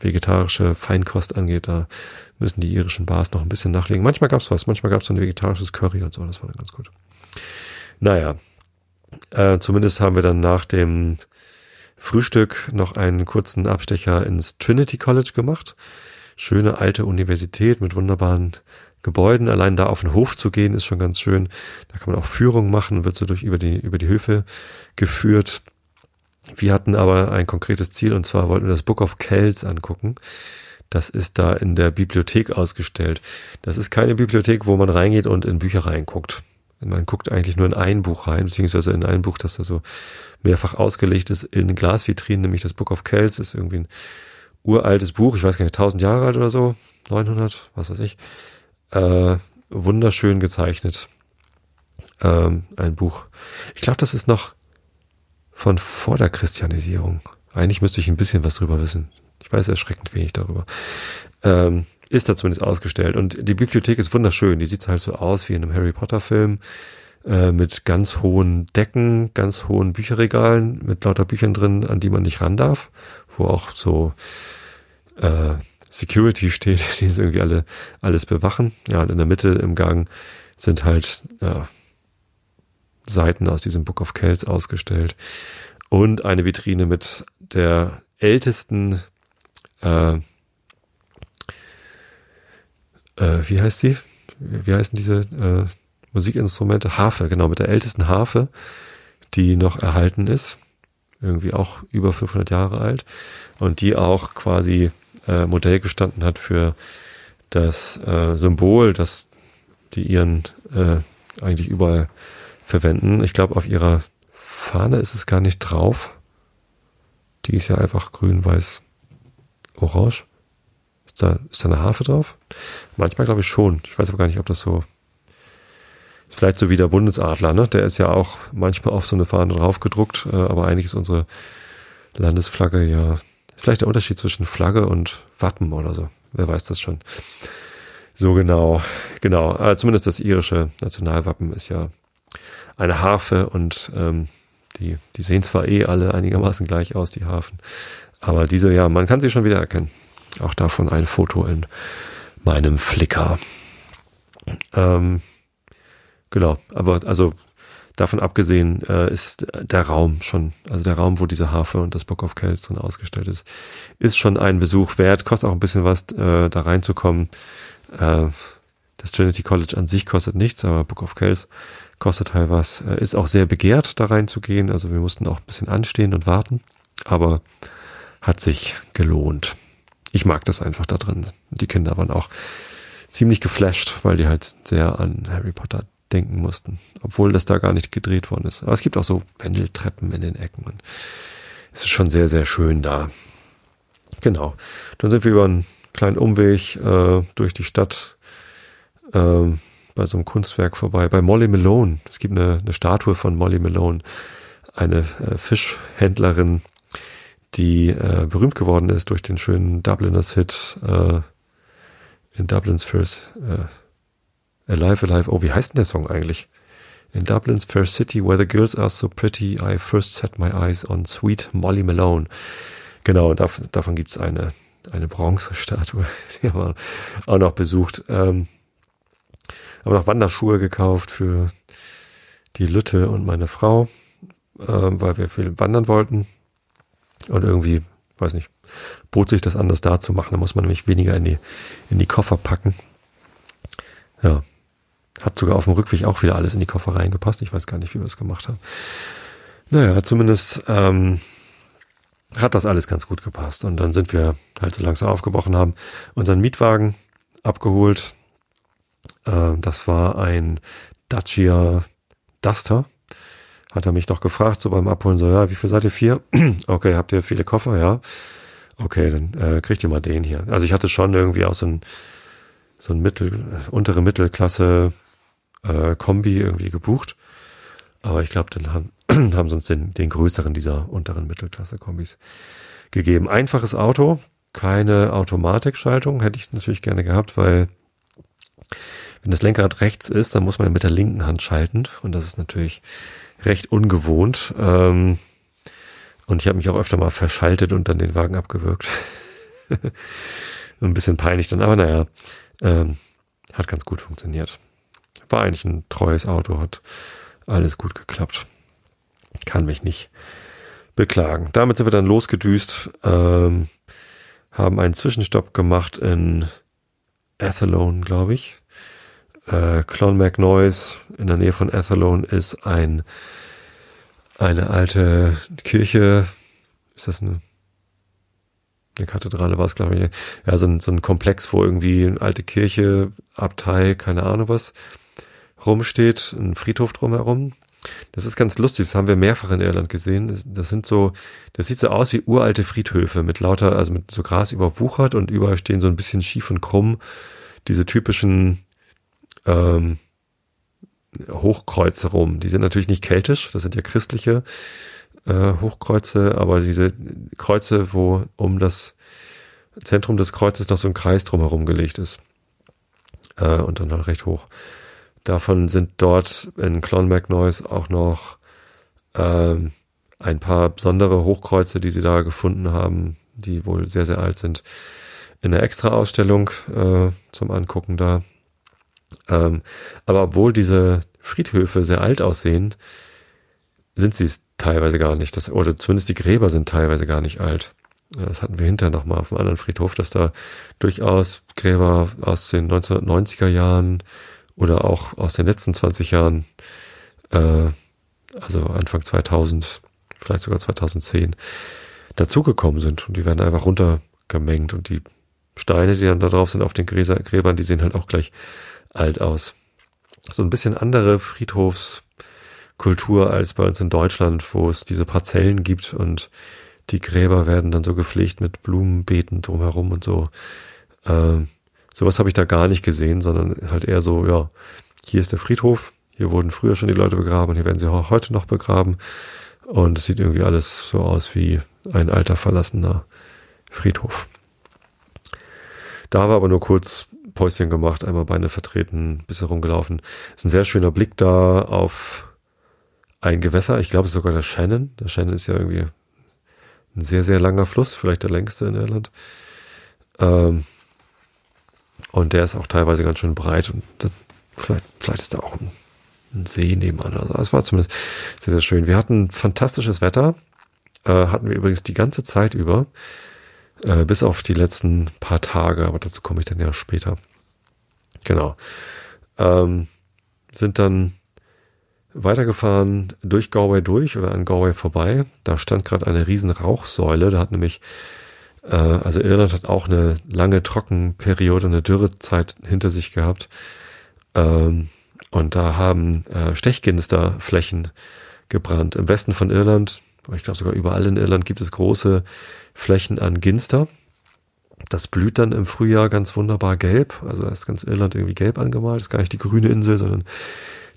vegetarische Feinkost angeht, da müssen die irischen Bars noch ein bisschen nachlegen. Manchmal gab's was, manchmal gab's so ein vegetarisches Curry und so, das war dann ganz gut. Naja, äh, zumindest haben wir dann nach dem Frühstück noch einen kurzen Abstecher ins Trinity College gemacht. Schöne alte Universität mit wunderbaren Gebäuden. Allein da auf den Hof zu gehen ist schon ganz schön. Da kann man auch Führung machen, wird so durch über die, über die Höfe geführt. Wir hatten aber ein konkretes Ziel und zwar wollten wir das Book of Kells angucken. Das ist da in der Bibliothek ausgestellt. Das ist keine Bibliothek, wo man reingeht und in Bücher reinguckt. Man guckt eigentlich nur in ein Buch rein, beziehungsweise in ein Buch, das da so mehrfach ausgelegt ist in Glasvitrinen, nämlich das Book of Kells ist irgendwie ein uraltes Buch, ich weiß gar nicht, 1000 Jahre alt oder so, 900, was weiß ich. Äh, wunderschön gezeichnet. Ähm, ein Buch. Ich glaube, das ist noch von vor der Christianisierung. Eigentlich müsste ich ein bisschen was drüber wissen. Ich weiß erschreckend wenig darüber. Ähm, ist da zumindest ausgestellt. Und die Bibliothek ist wunderschön. Die sieht halt so aus wie in einem Harry Potter Film. Äh, mit ganz hohen Decken, ganz hohen Bücherregalen, mit lauter Büchern drin, an die man nicht ran darf. Wo auch so äh, Security steht, die es irgendwie alle alles bewachen. Ja, und in der Mitte im Gang sind halt ja, Seiten aus diesem Book of Kells ausgestellt und eine Vitrine mit der ältesten, äh, äh, wie heißt sie? Wie heißen diese äh, Musikinstrumente? Harfe, genau, mit der ältesten Harfe, die noch erhalten ist. Irgendwie auch über 500 Jahre alt und die auch quasi äh, Modell gestanden hat für das äh, Symbol, das die ihren äh, eigentlich überall verwenden. Ich glaube, auf ihrer Fahne ist es gar nicht drauf. Die ist ja einfach grün, weiß, orange. Ist da, ist da eine Harfe drauf? Manchmal glaube ich schon. Ich weiß aber gar nicht, ob das so ist vielleicht so wie der Bundesadler, ne? Der ist ja auch manchmal auf so eine Fahne drauf gedruckt, äh, aber eigentlich ist unsere Landesflagge ja vielleicht der Unterschied zwischen Flagge und Wappen oder so. Wer weiß das schon. So genau, genau. Äh, zumindest das irische Nationalwappen ist ja eine Harfe und ähm, die, die sehen zwar eh alle einigermaßen gleich aus, die Harfen, aber diese, ja, man kann sie schon wieder erkennen. Auch davon ein Foto in meinem Flickr. Ähm, genau, aber also davon abgesehen äh, ist der Raum schon, also der Raum, wo diese Harfe und das Book of Kells drin ausgestellt ist, ist schon ein Besuch wert, kostet auch ein bisschen was, äh, da reinzukommen. Äh, das Trinity College an sich kostet nichts, aber Book of Kells kostet halt was. Äh, ist auch sehr begehrt, da reinzugehen. Also wir mussten auch ein bisschen anstehen und warten. Aber hat sich gelohnt. Ich mag das einfach da drin. Die Kinder waren auch ziemlich geflasht, weil die halt sehr an Harry Potter denken mussten. Obwohl das da gar nicht gedreht worden ist. Aber es gibt auch so Pendeltreppen in den Ecken. Und es ist schon sehr, sehr schön da. Genau. Dann sind wir über einen kleinen Umweg äh, durch die Stadt äh, bei so einem Kunstwerk vorbei, bei Molly Malone. Es gibt eine, eine Statue von Molly Malone, eine äh, Fischhändlerin, die äh, berühmt geworden ist durch den schönen Dubliners Hit äh, in Dublin's First äh, Alive Alive. Oh, wie heißt denn der Song eigentlich? In Dublin's fair city, where the girls are so pretty, I first set my eyes on sweet Molly Malone. Genau, davon, davon gibt's eine, eine Bronzestatue, die haben wir auch noch besucht. Ähm, haben noch Wanderschuhe gekauft für die Lütte und meine Frau, äh, weil wir viel wandern wollten. Und irgendwie, weiß nicht, bot sich das anders da zu machen. Da muss man nämlich weniger in die, in die Koffer packen. Ja. Hat sogar auf dem Rückweg auch wieder alles in die Koffer reingepasst. Ich weiß gar nicht, wie wir es gemacht haben. Naja, zumindest ähm, hat das alles ganz gut gepasst. Und dann sind wir halt so langsam aufgebrochen, haben unseren Mietwagen abgeholt, äh, das war ein Dacia Duster. hat er mich noch gefragt, so beim Abholen, so, ja, wie viel seid ihr? Vier? okay, habt ihr viele Koffer? Ja. Okay, dann äh, kriegt ihr mal den hier. Also ich hatte schon irgendwie auch so ein, so ein Mittel, untere Mittelklasse äh, Kombi irgendwie gebucht. Aber ich glaube, dann haben, haben sie uns den, den größeren dieser unteren Mittelklasse-Kombis gegeben. Einfaches Auto, keine Automatikschaltung, hätte ich natürlich gerne gehabt, weil wenn das Lenkrad rechts ist, dann muss man mit der linken Hand schalten und das ist natürlich recht ungewohnt. Ähm, und ich habe mich auch öfter mal verschaltet und dann den Wagen abgewürgt. ein bisschen peinlich dann, aber naja, ähm, hat ganz gut funktioniert. War eigentlich ein treues Auto, hat alles gut geklappt. Kann mich nicht beklagen. Damit sind wir dann losgedüst, ähm, haben einen Zwischenstopp gemacht in Athlone, glaube ich. Äh, Clonmacnoise in der Nähe von Athlone ist ein eine alte Kirche. Ist das eine, eine Kathedrale war es, glaube ich. Ja, so ein, so ein Komplex, wo irgendwie eine alte Kirche, Abtei, keine Ahnung was, rumsteht, ein Friedhof drumherum. Das ist ganz lustig, das haben wir mehrfach in Irland gesehen. Das sind so, das sieht so aus wie uralte Friedhöfe mit lauter, also mit so Gras überwuchert und überall stehen so ein bisschen schief und krumm diese typischen ähm, Hochkreuze rum. Die sind natürlich nicht keltisch, das sind ja christliche äh, Hochkreuze, aber diese Kreuze, wo um das Zentrum des Kreuzes noch so ein Kreis drumherum gelegt ist. Äh, und dann halt recht hoch. Davon sind dort in Clonmacnoise auch noch äh, ein paar besondere Hochkreuze, die sie da gefunden haben, die wohl sehr, sehr alt sind, in der Extra-Ausstellung äh, zum Angucken da. Ähm, aber obwohl diese Friedhöfe sehr alt aussehen, sind sie es teilweise gar nicht. Das, oder zumindest die Gräber sind teilweise gar nicht alt. Das hatten wir hinterher nochmal auf einem anderen Friedhof, dass da durchaus Gräber aus den 1990er Jahren oder auch aus den letzten 20 Jahren, äh, also Anfang 2000, vielleicht sogar 2010, dazugekommen sind. Und die werden einfach runtergemengt. Und die Steine, die dann da drauf sind auf den Gräbern, die sehen halt auch gleich alt aus. So ein bisschen andere Friedhofskultur als bei uns in Deutschland, wo es diese Parzellen gibt und die Gräber werden dann so gepflegt mit Blumenbeeten drumherum und so. Ähm, sowas habe ich da gar nicht gesehen, sondern halt eher so, ja, hier ist der Friedhof, hier wurden früher schon die Leute begraben, hier werden sie auch heute noch begraben. Und es sieht irgendwie alles so aus wie ein alter verlassener Friedhof. Da war aber nur kurz Päuschen gemacht, einmal Beine vertreten, bisschen rumgelaufen. Ist ein sehr schöner Blick da auf ein Gewässer. Ich glaube, sogar der Shannon. Der Shannon ist ja irgendwie ein sehr, sehr langer Fluss, vielleicht der längste in Irland. Ähm, und der ist auch teilweise ganz schön breit und das, vielleicht, vielleicht ist da auch ein, ein See nebenan. Also es war zumindest sehr, sehr schön. Wir hatten fantastisches Wetter. Äh, hatten wir übrigens die ganze Zeit über. Äh, bis auf die letzten paar Tage, aber dazu komme ich dann ja später. Genau. Ähm, sind dann weitergefahren durch Galway durch oder an Galway vorbei. Da stand gerade eine riesen Rauchsäule. Da hat nämlich, äh, also Irland hat auch eine lange Trockenperiode, eine Dürrezeit hinter sich gehabt. Ähm, und da haben äh, Stechginsterflächen gebrannt. Im Westen von Irland, ich glaube sogar überall in Irland gibt es große Flächen an Ginster. Das blüht dann im Frühjahr ganz wunderbar gelb. Also da ist ganz Irland irgendwie gelb angemalt. Das ist gar nicht die grüne Insel, sondern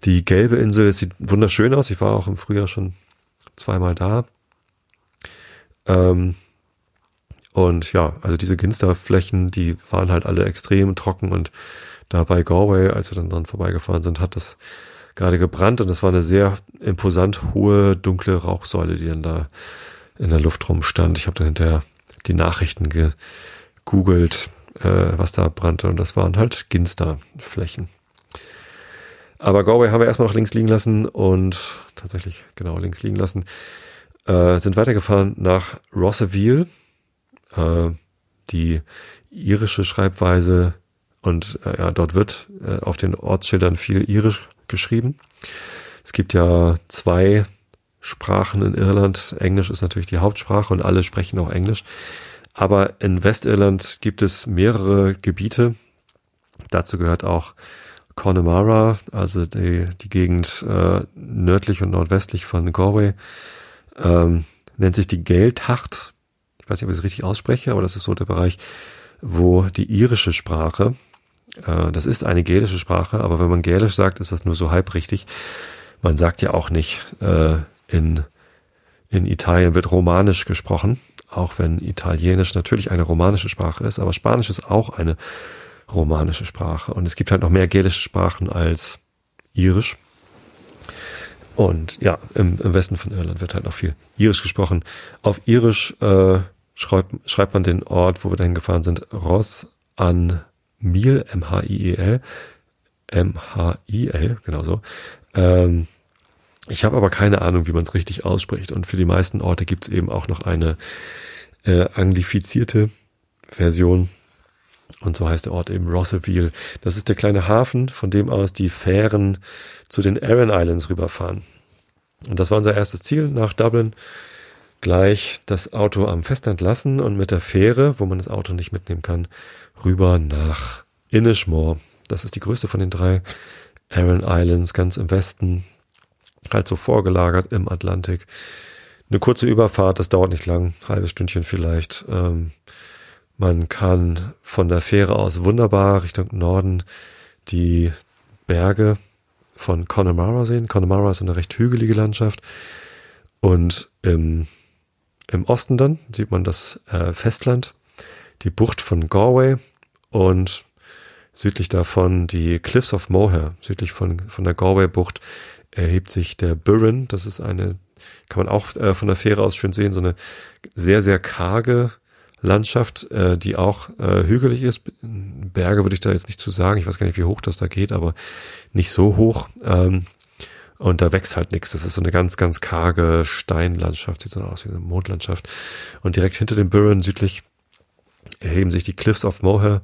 die gelbe Insel. Es sieht wunderschön aus. Ich war auch im Frühjahr schon zweimal da. Ähm, und ja, also diese Ginsterflächen, die waren halt alle extrem trocken und da bei Galway, als wir dann dran vorbeigefahren sind, hat das gerade gebrannt und es war eine sehr imposant hohe dunkle Rauchsäule, die dann da in der Luft rumstand. Ich habe dann hinterher die Nachrichten gegoogelt, äh, was da brannte und das waren halt Ginsterflächen. Aber Galway haben wir erstmal noch links liegen lassen und tatsächlich genau links liegen lassen. Äh, sind weitergefahren nach Rosseville, äh, die irische Schreibweise und äh, ja, dort wird äh, auf den Ortsschildern viel irisch geschrieben. Es gibt ja zwei Sprachen in Irland. Englisch ist natürlich die Hauptsprache und alle sprechen auch Englisch. Aber in Westirland gibt es mehrere Gebiete. Dazu gehört auch Connemara, also die, die Gegend äh, nördlich und nordwestlich von Galway, ähm, nennt sich die Gaeltacht. Ich weiß nicht, ob ich es richtig ausspreche, aber das ist so der Bereich, wo die irische Sprache, äh, das ist eine gälische Sprache, aber wenn man gälisch sagt, ist das nur so halb richtig. Man sagt ja auch nicht, äh, in, in Italien wird Romanisch gesprochen, auch wenn Italienisch natürlich eine romanische Sprache ist, aber Spanisch ist auch eine romanische Sprache. Und es gibt halt noch mehr gälische Sprachen als Irisch. Und ja, im, im Westen von Irland wird halt noch viel Irisch gesprochen. Auf Irisch äh, schreibt, schreibt man den Ort, wo wir dahin gefahren sind, Ross an Miel, M-H-I-E-L, M-H-I-L, genau so. Ähm, ich habe aber keine Ahnung, wie man es richtig ausspricht. Und für die meisten Orte gibt es eben auch noch eine äh, anglifizierte Version. Und so heißt der Ort eben Rosseville. Das ist der kleine Hafen, von dem aus die Fähren zu den Aran Islands rüberfahren. Und das war unser erstes Ziel nach Dublin. Gleich das Auto am Festland lassen und mit der Fähre, wo man das Auto nicht mitnehmen kann, rüber nach Inishmore. Das ist die größte von den drei Aran Islands, ganz im Westen, halt so vorgelagert im Atlantik. Eine kurze Überfahrt, das dauert nicht lang, halbes Stündchen vielleicht. Ähm, man kann von der Fähre aus wunderbar Richtung Norden die Berge von Connemara sehen. Connemara ist eine recht hügelige Landschaft. Und im, im Osten dann sieht man das äh, Festland, die Bucht von Galway und südlich davon die Cliffs of Moher. Südlich von, von der Galway-Bucht erhebt sich der Burren. Das ist eine, kann man auch äh, von der Fähre aus schön sehen, so eine sehr, sehr karge Landschaft, äh, die auch äh, hügelig ist. Berge würde ich da jetzt nicht zu sagen. Ich weiß gar nicht, wie hoch das da geht, aber nicht so hoch. Ähm, und da wächst halt nichts. Das ist so eine ganz, ganz karge Steinlandschaft, sieht so aus wie eine Mondlandschaft. Und direkt hinter dem Burren südlich erheben sich die Cliffs of Moher.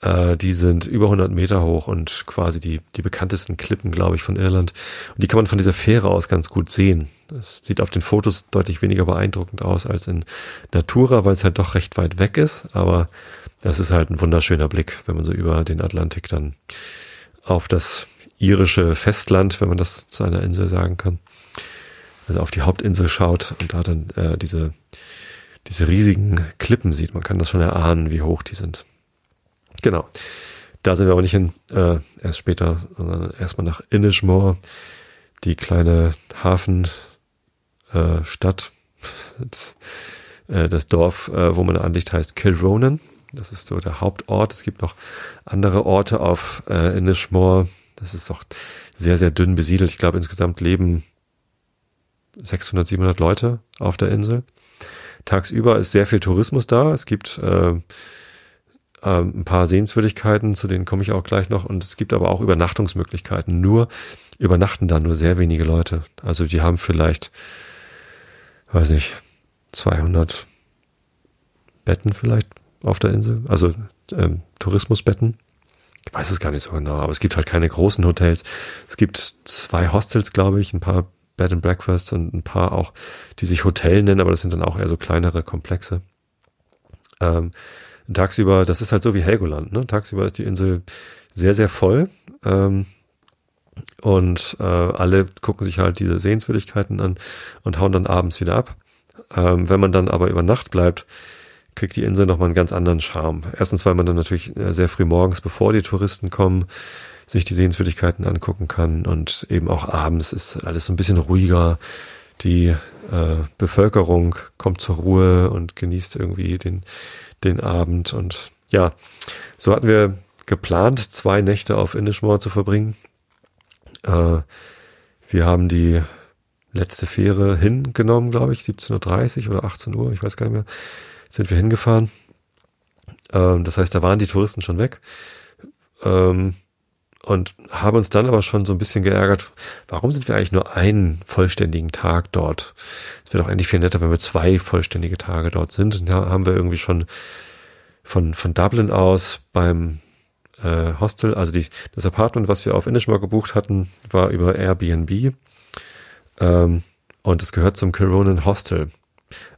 Äh, die sind über 100 Meter hoch und quasi die, die bekanntesten Klippen, glaube ich, von Irland. Und die kann man von dieser Fähre aus ganz gut sehen. Das sieht auf den Fotos deutlich weniger beeindruckend aus als in Natura, weil es halt doch recht weit weg ist. Aber das ist halt ein wunderschöner Blick, wenn man so über den Atlantik dann auf das irische Festland, wenn man das zu einer Insel sagen kann, also auf die Hauptinsel schaut und da dann äh, diese, diese riesigen Klippen sieht. Man kann das schon erahnen, wie hoch die sind. Genau. Da sind wir aber nicht hin, äh, erst später, sondern erstmal nach Inishmore, die kleine Hafenstadt, äh, das, äh, das Dorf, äh, wo man anliegt, heißt Kilronan. Das ist so der Hauptort. Es gibt noch andere Orte auf äh, Inishmore. Das ist auch sehr, sehr dünn besiedelt. Ich glaube, insgesamt leben 600, 700 Leute auf der Insel. Tagsüber ist sehr viel Tourismus da. Es gibt äh, ähm, ein paar Sehenswürdigkeiten, zu denen komme ich auch gleich noch. Und es gibt aber auch Übernachtungsmöglichkeiten. Nur übernachten da nur sehr wenige Leute. Also die haben vielleicht, weiß ich, 200 Betten vielleicht auf der Insel. Also ähm, Tourismusbetten. Ich weiß es gar nicht so genau, aber es gibt halt keine großen Hotels. Es gibt zwei Hostels, glaube ich, ein paar Bed and Breakfasts und ein paar auch, die sich Hotel nennen, aber das sind dann auch eher so kleinere Komplexe. Ähm, tagsüber, das ist halt so wie Helgoland, ne? Tagsüber ist die Insel sehr, sehr voll. Ähm, und äh, alle gucken sich halt diese Sehenswürdigkeiten an und hauen dann abends wieder ab. Ähm, wenn man dann aber über Nacht bleibt, kriegt die Insel nochmal einen ganz anderen Charme. Erstens, weil man dann natürlich äh, sehr früh morgens, bevor die Touristen kommen, sich die Sehenswürdigkeiten angucken kann und eben auch abends ist alles so ein bisschen ruhiger. Die äh, Bevölkerung kommt zur Ruhe und genießt irgendwie den den Abend. Und ja, so hatten wir geplant, zwei Nächte auf Inishmore zu verbringen. Äh, wir haben die letzte Fähre hingenommen, glaube ich, 17.30 Uhr oder 18 Uhr, ich weiß gar nicht mehr, sind wir hingefahren. Ähm, das heißt, da waren die Touristen schon weg. Ähm, und haben uns dann aber schon so ein bisschen geärgert, warum sind wir eigentlich nur einen vollständigen Tag dort? Es wäre doch eigentlich viel netter, wenn wir zwei vollständige Tage dort sind. Und da haben wir irgendwie schon von, von Dublin aus beim äh, Hostel, also die, das Apartment, was wir auf Inishmore gebucht hatten, war über Airbnb. Ähm, und es gehört zum Caronan Hostel.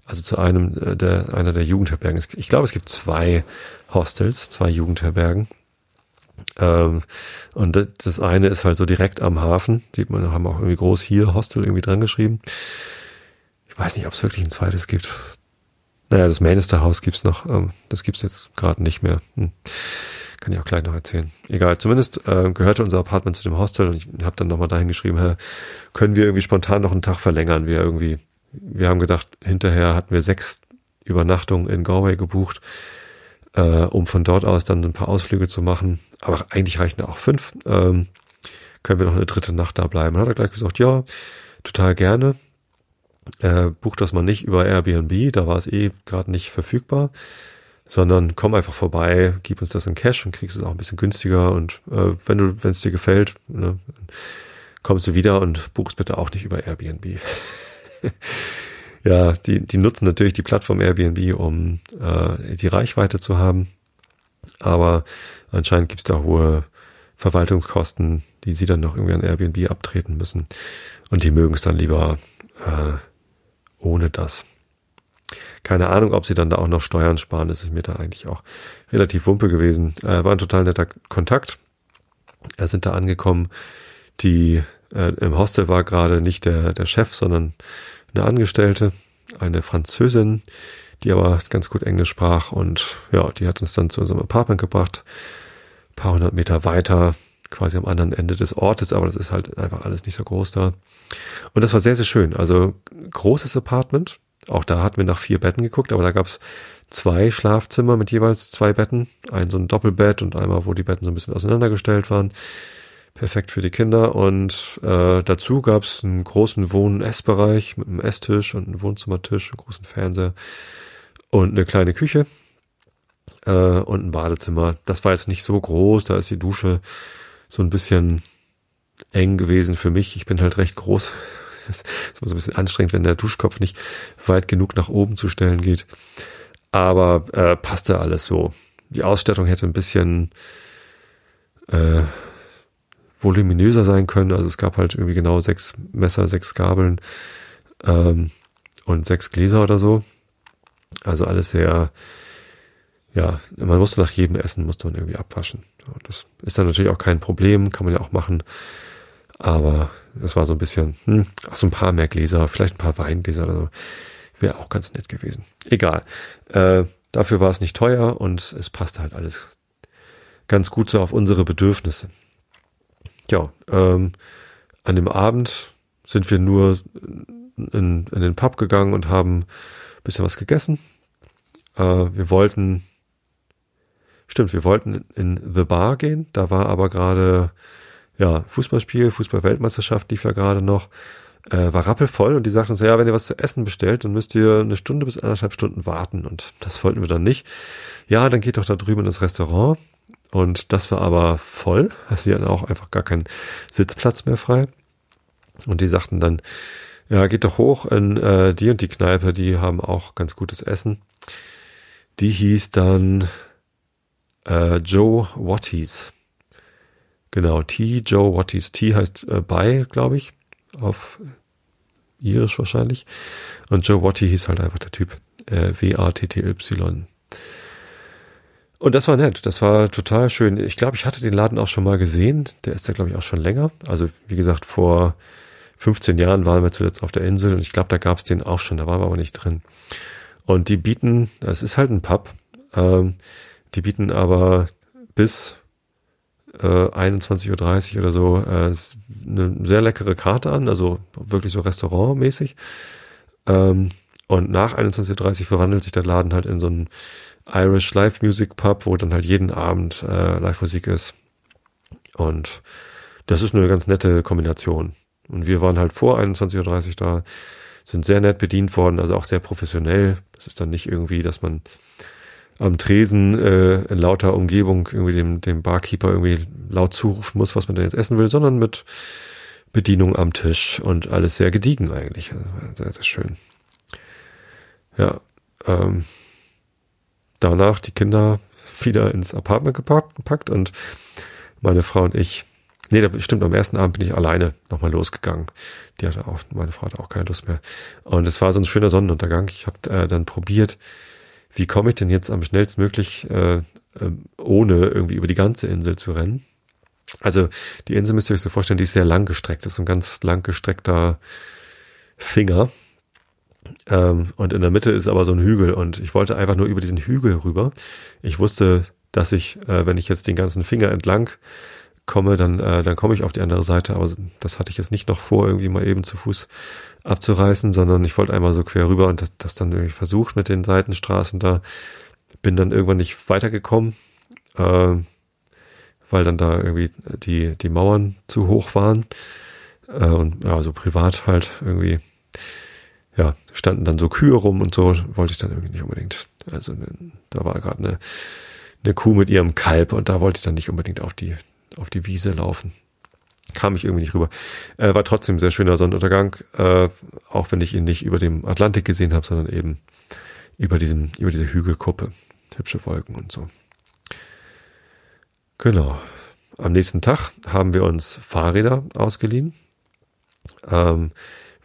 Also zu einem äh, der, einer der Jugendherbergen. Ich glaube, es gibt zwei Hostels, zwei Jugendherbergen. Ähm, und das eine ist halt so direkt am Hafen. Sieht man, haben auch irgendwie groß hier Hostel irgendwie dran geschrieben. Ich weiß nicht, ob es wirklich ein zweites gibt. Naja, das Manister Haus gibt's noch. Ähm, das gibt's jetzt gerade nicht mehr. Hm. Kann ich auch gleich noch erzählen. Egal, zumindest äh, gehörte unser Apartment zu dem Hostel und ich habe dann nochmal dahin geschrieben, Herr, können wir irgendwie spontan noch einen Tag verlängern? Wir irgendwie, wir haben gedacht, hinterher hatten wir sechs Übernachtungen in Galway gebucht, äh, um von dort aus dann ein paar Ausflüge zu machen. Aber eigentlich reichen auch fünf. Ähm, können wir noch eine dritte Nacht da bleiben? Und hat er gleich gesagt, ja, total gerne. Äh, bucht das mal nicht über Airbnb, da war es eh gerade nicht verfügbar sondern komm einfach vorbei, gib uns das in Cash und kriegst es auch ein bisschen günstiger und äh, wenn du, wenn es dir gefällt, ne, kommst du wieder und buchst bitte auch nicht über Airbnb. ja, die, die nutzen natürlich die Plattform Airbnb, um äh, die Reichweite zu haben, aber anscheinend gibt es da hohe Verwaltungskosten, die sie dann noch irgendwie an Airbnb abtreten müssen und die mögen es dann lieber äh, ohne das. Keine Ahnung, ob sie dann da auch noch Steuern sparen. Das ist mir dann eigentlich auch relativ wumpe gewesen. Äh, war ein total netter Kontakt. Er sind da angekommen. Die äh, im Hostel war gerade nicht der, der Chef, sondern eine Angestellte, eine Französin, die aber ganz gut Englisch sprach und ja, die hat uns dann zu unserem Apartment gebracht, paar hundert Meter weiter, quasi am anderen Ende des Ortes, aber das ist halt einfach alles nicht so groß da. Und das war sehr, sehr schön. Also großes Apartment, auch da hatten wir nach vier Betten geguckt, aber da gab es zwei Schlafzimmer mit jeweils zwei Betten. Ein so ein Doppelbett und einmal, wo die Betten so ein bisschen auseinandergestellt waren. Perfekt für die Kinder. Und äh, dazu gab es einen großen Wohn-Essbereich mit einem Esstisch und einem Wohnzimmertisch, einen großen Fernseher und eine kleine Küche äh, und ein Badezimmer. Das war jetzt nicht so groß, da ist die Dusche so ein bisschen eng gewesen für mich. Ich bin halt recht groß das ist immer so ein bisschen anstrengend, wenn der Duschkopf nicht weit genug nach oben zu stellen geht. Aber äh, passte alles so. Die Ausstattung hätte ein bisschen äh, voluminöser sein können. Also es gab halt irgendwie genau sechs Messer, sechs Gabeln ähm, und sechs Gläser oder so. Also alles sehr, ja, man musste nach jedem Essen, musste man irgendwie abwaschen. Und das ist dann natürlich auch kein Problem, kann man ja auch machen. Aber das war so ein bisschen, hm, ach so ein paar mehr Gläser, vielleicht ein paar Weingläser oder so. Wäre auch ganz nett gewesen. Egal. Äh, dafür war es nicht teuer und es passte halt alles ganz gut so auf unsere Bedürfnisse. Ja, ähm, an dem Abend sind wir nur in, in den Pub gegangen und haben bisschen was gegessen. Äh, wir wollten, stimmt, wir wollten in The Bar gehen. Da war aber gerade ja, Fußballspiel, Fußballweltmeisterschaft lief ja gerade noch, äh, war rappelvoll und die sagten so, ja, wenn ihr was zu essen bestellt, dann müsst ihr eine Stunde bis anderthalb Stunden warten und das wollten wir dann nicht. Ja, dann geht doch da drüben ins Restaurant und das war aber voll, also sie hatten auch einfach gar keinen Sitzplatz mehr frei und die sagten dann, ja, geht doch hoch in äh, die und die Kneipe, die haben auch ganz gutes Essen. Die hieß dann äh, Joe Watties. Genau, T, Joe Watties. T heißt äh, bei, glaube ich, auf irisch wahrscheinlich. Und Joe Watty hieß halt einfach der Typ. Äh, W-A-T-T-Y. Und das war nett, das war total schön. Ich glaube, ich hatte den Laden auch schon mal gesehen. Der ist ja, glaube ich, auch schon länger. Also, wie gesagt, vor 15 Jahren waren wir zuletzt auf der Insel und ich glaube, da gab es den auch schon, da waren wir aber nicht drin. Und die bieten, es ist halt ein Pub, ähm, die bieten aber bis äh, 21.30 Uhr oder so äh, eine sehr leckere Karte an, also wirklich so restaurantmäßig. Ähm, und nach 21.30 Uhr verwandelt sich der Laden halt in so einen Irish Live Music Pub, wo dann halt jeden Abend äh, Live-Musik ist. Und das ist eine ganz nette Kombination. Und wir waren halt vor 21.30 Uhr da, sind sehr nett bedient worden, also auch sehr professionell. Das ist dann nicht irgendwie, dass man am Tresen äh, in lauter Umgebung irgendwie dem, dem Barkeeper irgendwie laut zurufen muss, was man denn jetzt essen will, sondern mit Bedienung am Tisch und alles sehr gediegen eigentlich. Also sehr, sehr schön. Ja, ähm, danach die Kinder wieder ins Apartment gepackt und meine Frau und ich, nee, da bestimmt am ersten Abend bin ich alleine nochmal losgegangen. Die hatte auch, meine Frau hatte auch keine Lust mehr. Und es war so ein schöner Sonnenuntergang. Ich habe äh, dann probiert, wie komme ich denn jetzt am schnellstmöglich äh, ähm, ohne irgendwie über die ganze Insel zu rennen. Also die Insel müsst ihr euch so vorstellen, die ist sehr lang gestreckt. Das ist ein ganz lang gestreckter Finger. Ähm, und in der Mitte ist aber so ein Hügel und ich wollte einfach nur über diesen Hügel rüber. Ich wusste, dass ich, äh, wenn ich jetzt den ganzen Finger entlang komme, dann, äh, dann komme ich auf die andere Seite. Aber das hatte ich jetzt nicht noch vor, irgendwie mal eben zu Fuß abzureißen, sondern ich wollte einmal so quer rüber und das, das dann irgendwie versucht mit den Seitenstraßen da. Bin dann irgendwann nicht weitergekommen, äh, weil dann da irgendwie die, die Mauern zu hoch waren. Äh, und ja, so privat halt irgendwie, ja, standen dann so Kühe rum und so, wollte ich dann irgendwie nicht unbedingt. Also da war gerade eine, eine Kuh mit ihrem Kalb und da wollte ich dann nicht unbedingt auf die, auf die Wiese laufen. Kam ich irgendwie nicht rüber. Äh, war trotzdem sehr schöner Sonnenuntergang, äh, auch wenn ich ihn nicht über dem Atlantik gesehen habe, sondern eben über diesem, über diese Hügelkuppe. Hübsche Wolken und so. Genau. Am nächsten Tag haben wir uns Fahrräder ausgeliehen. Ähm,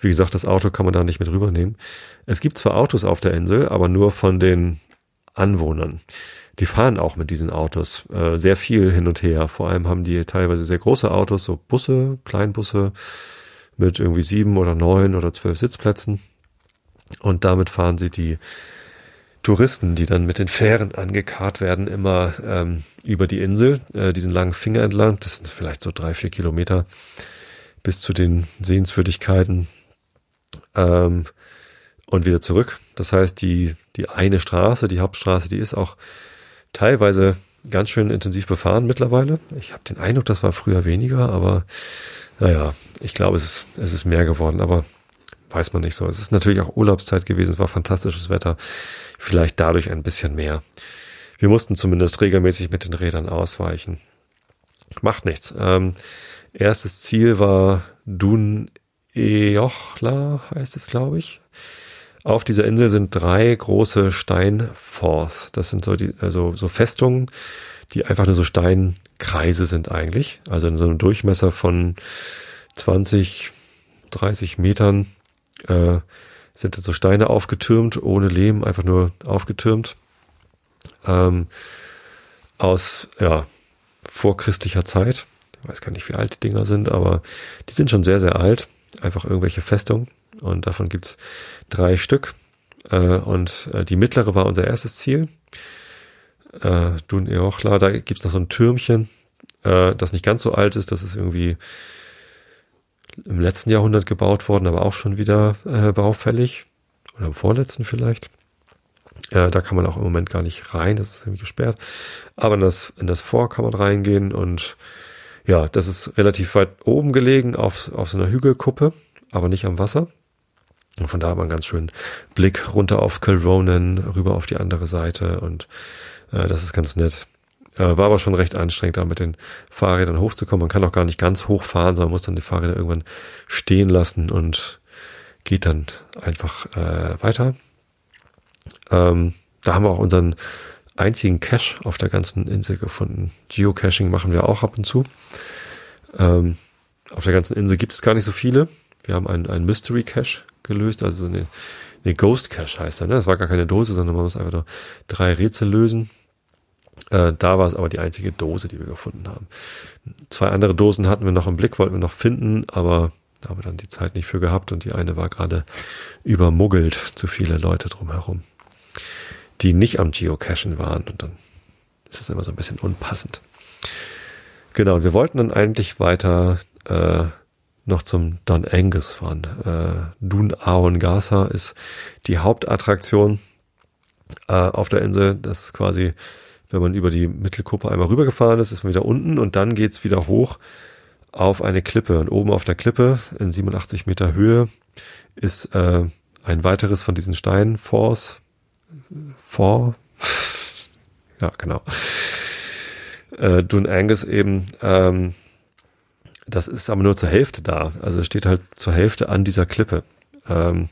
wie gesagt, das Auto kann man da nicht mit rübernehmen. Es gibt zwar Autos auf der Insel, aber nur von den Anwohnern. Die fahren auch mit diesen Autos äh, sehr viel hin und her. Vor allem haben die teilweise sehr große Autos, so Busse, Kleinbusse mit irgendwie sieben oder neun oder zwölf Sitzplätzen. Und damit fahren sie die Touristen, die dann mit den Fähren angekarrt werden, immer ähm, über die Insel, äh, diesen langen Finger entlang. Das sind vielleicht so drei, vier Kilometer bis zu den Sehenswürdigkeiten ähm, und wieder zurück. Das heißt, die, die eine Straße, die Hauptstraße, die ist auch teilweise ganz schön intensiv befahren mittlerweile. Ich habe den Eindruck, das war früher weniger, aber naja, ich glaube, es ist, es ist mehr geworden, aber weiß man nicht so. Es ist natürlich auch Urlaubszeit gewesen, es war fantastisches Wetter, vielleicht dadurch ein bisschen mehr. Wir mussten zumindest regelmäßig mit den Rädern ausweichen. Macht nichts. Ähm, Erstes Ziel war Dun Eochla, heißt es, glaube ich. Auf dieser Insel sind drei große Steinforts. Das sind so die, also so Festungen, die einfach nur so Steinkreise sind eigentlich. Also in so einem Durchmesser von 20, 30 Metern äh, sind so Steine aufgetürmt, ohne Lehm, einfach nur aufgetürmt. Ähm, aus ja, vorchristlicher Zeit weiß gar nicht, wie alt die Dinger sind, aber die sind schon sehr, sehr alt. Einfach irgendwelche Festungen. Und davon gibt's drei Stück. Äh, und äh, die mittlere war unser erstes Ziel. Äh, Dun Eochla, da gibt's noch so ein Türmchen, äh, das nicht ganz so alt ist. Das ist irgendwie im letzten Jahrhundert gebaut worden, aber auch schon wieder äh, baufällig. Oder im vorletzten vielleicht. Äh, da kann man auch im Moment gar nicht rein, das ist irgendwie gesperrt. Aber in das, in das Vor kann man reingehen und ja, das ist relativ weit oben gelegen auf, auf so einer Hügelkuppe, aber nicht am Wasser. Und von da hat man ganz schön Blick runter auf Kilronan, rüber auf die andere Seite und äh, das ist ganz nett. Äh, war aber schon recht anstrengend, da mit den Fahrrädern hochzukommen. Man kann auch gar nicht ganz hochfahren, sondern muss dann die Fahrräder irgendwann stehen lassen und geht dann einfach äh, weiter. Ähm, da haben wir auch unseren einzigen Cache auf der ganzen Insel gefunden. Geocaching machen wir auch ab und zu. Ähm, auf der ganzen Insel gibt es gar nicht so viele. Wir haben einen, Mystery Cache gelöst, also eine, eine Ghost Cache heißt er. Ne? Das war gar keine Dose, sondern man muss einfach nur drei Rätsel lösen. Äh, da war es aber die einzige Dose, die wir gefunden haben. Zwei andere Dosen hatten wir noch im Blick, wollten wir noch finden, aber da haben wir dann die Zeit nicht für gehabt und die eine war gerade übermuggelt, zu viele Leute drumherum die nicht am Geocachen waren. Und dann ist es immer so ein bisschen unpassend. Genau, und wir wollten dann eigentlich weiter äh, noch zum Don Angus fahren. Äh, Dun Aon Gasa ist die Hauptattraktion äh, auf der Insel. Das ist quasi, wenn man über die Mittelkuppe einmal rübergefahren ist, ist man wieder unten und dann geht's wieder hoch auf eine Klippe. Und oben auf der Klippe in 87 Meter Höhe ist äh, ein weiteres von diesen Steinforts, vor, ja, genau, äh, Dun Angus eben, ähm, das ist aber nur zur Hälfte da. Also es steht halt zur Hälfte an dieser Klippe. Ähm,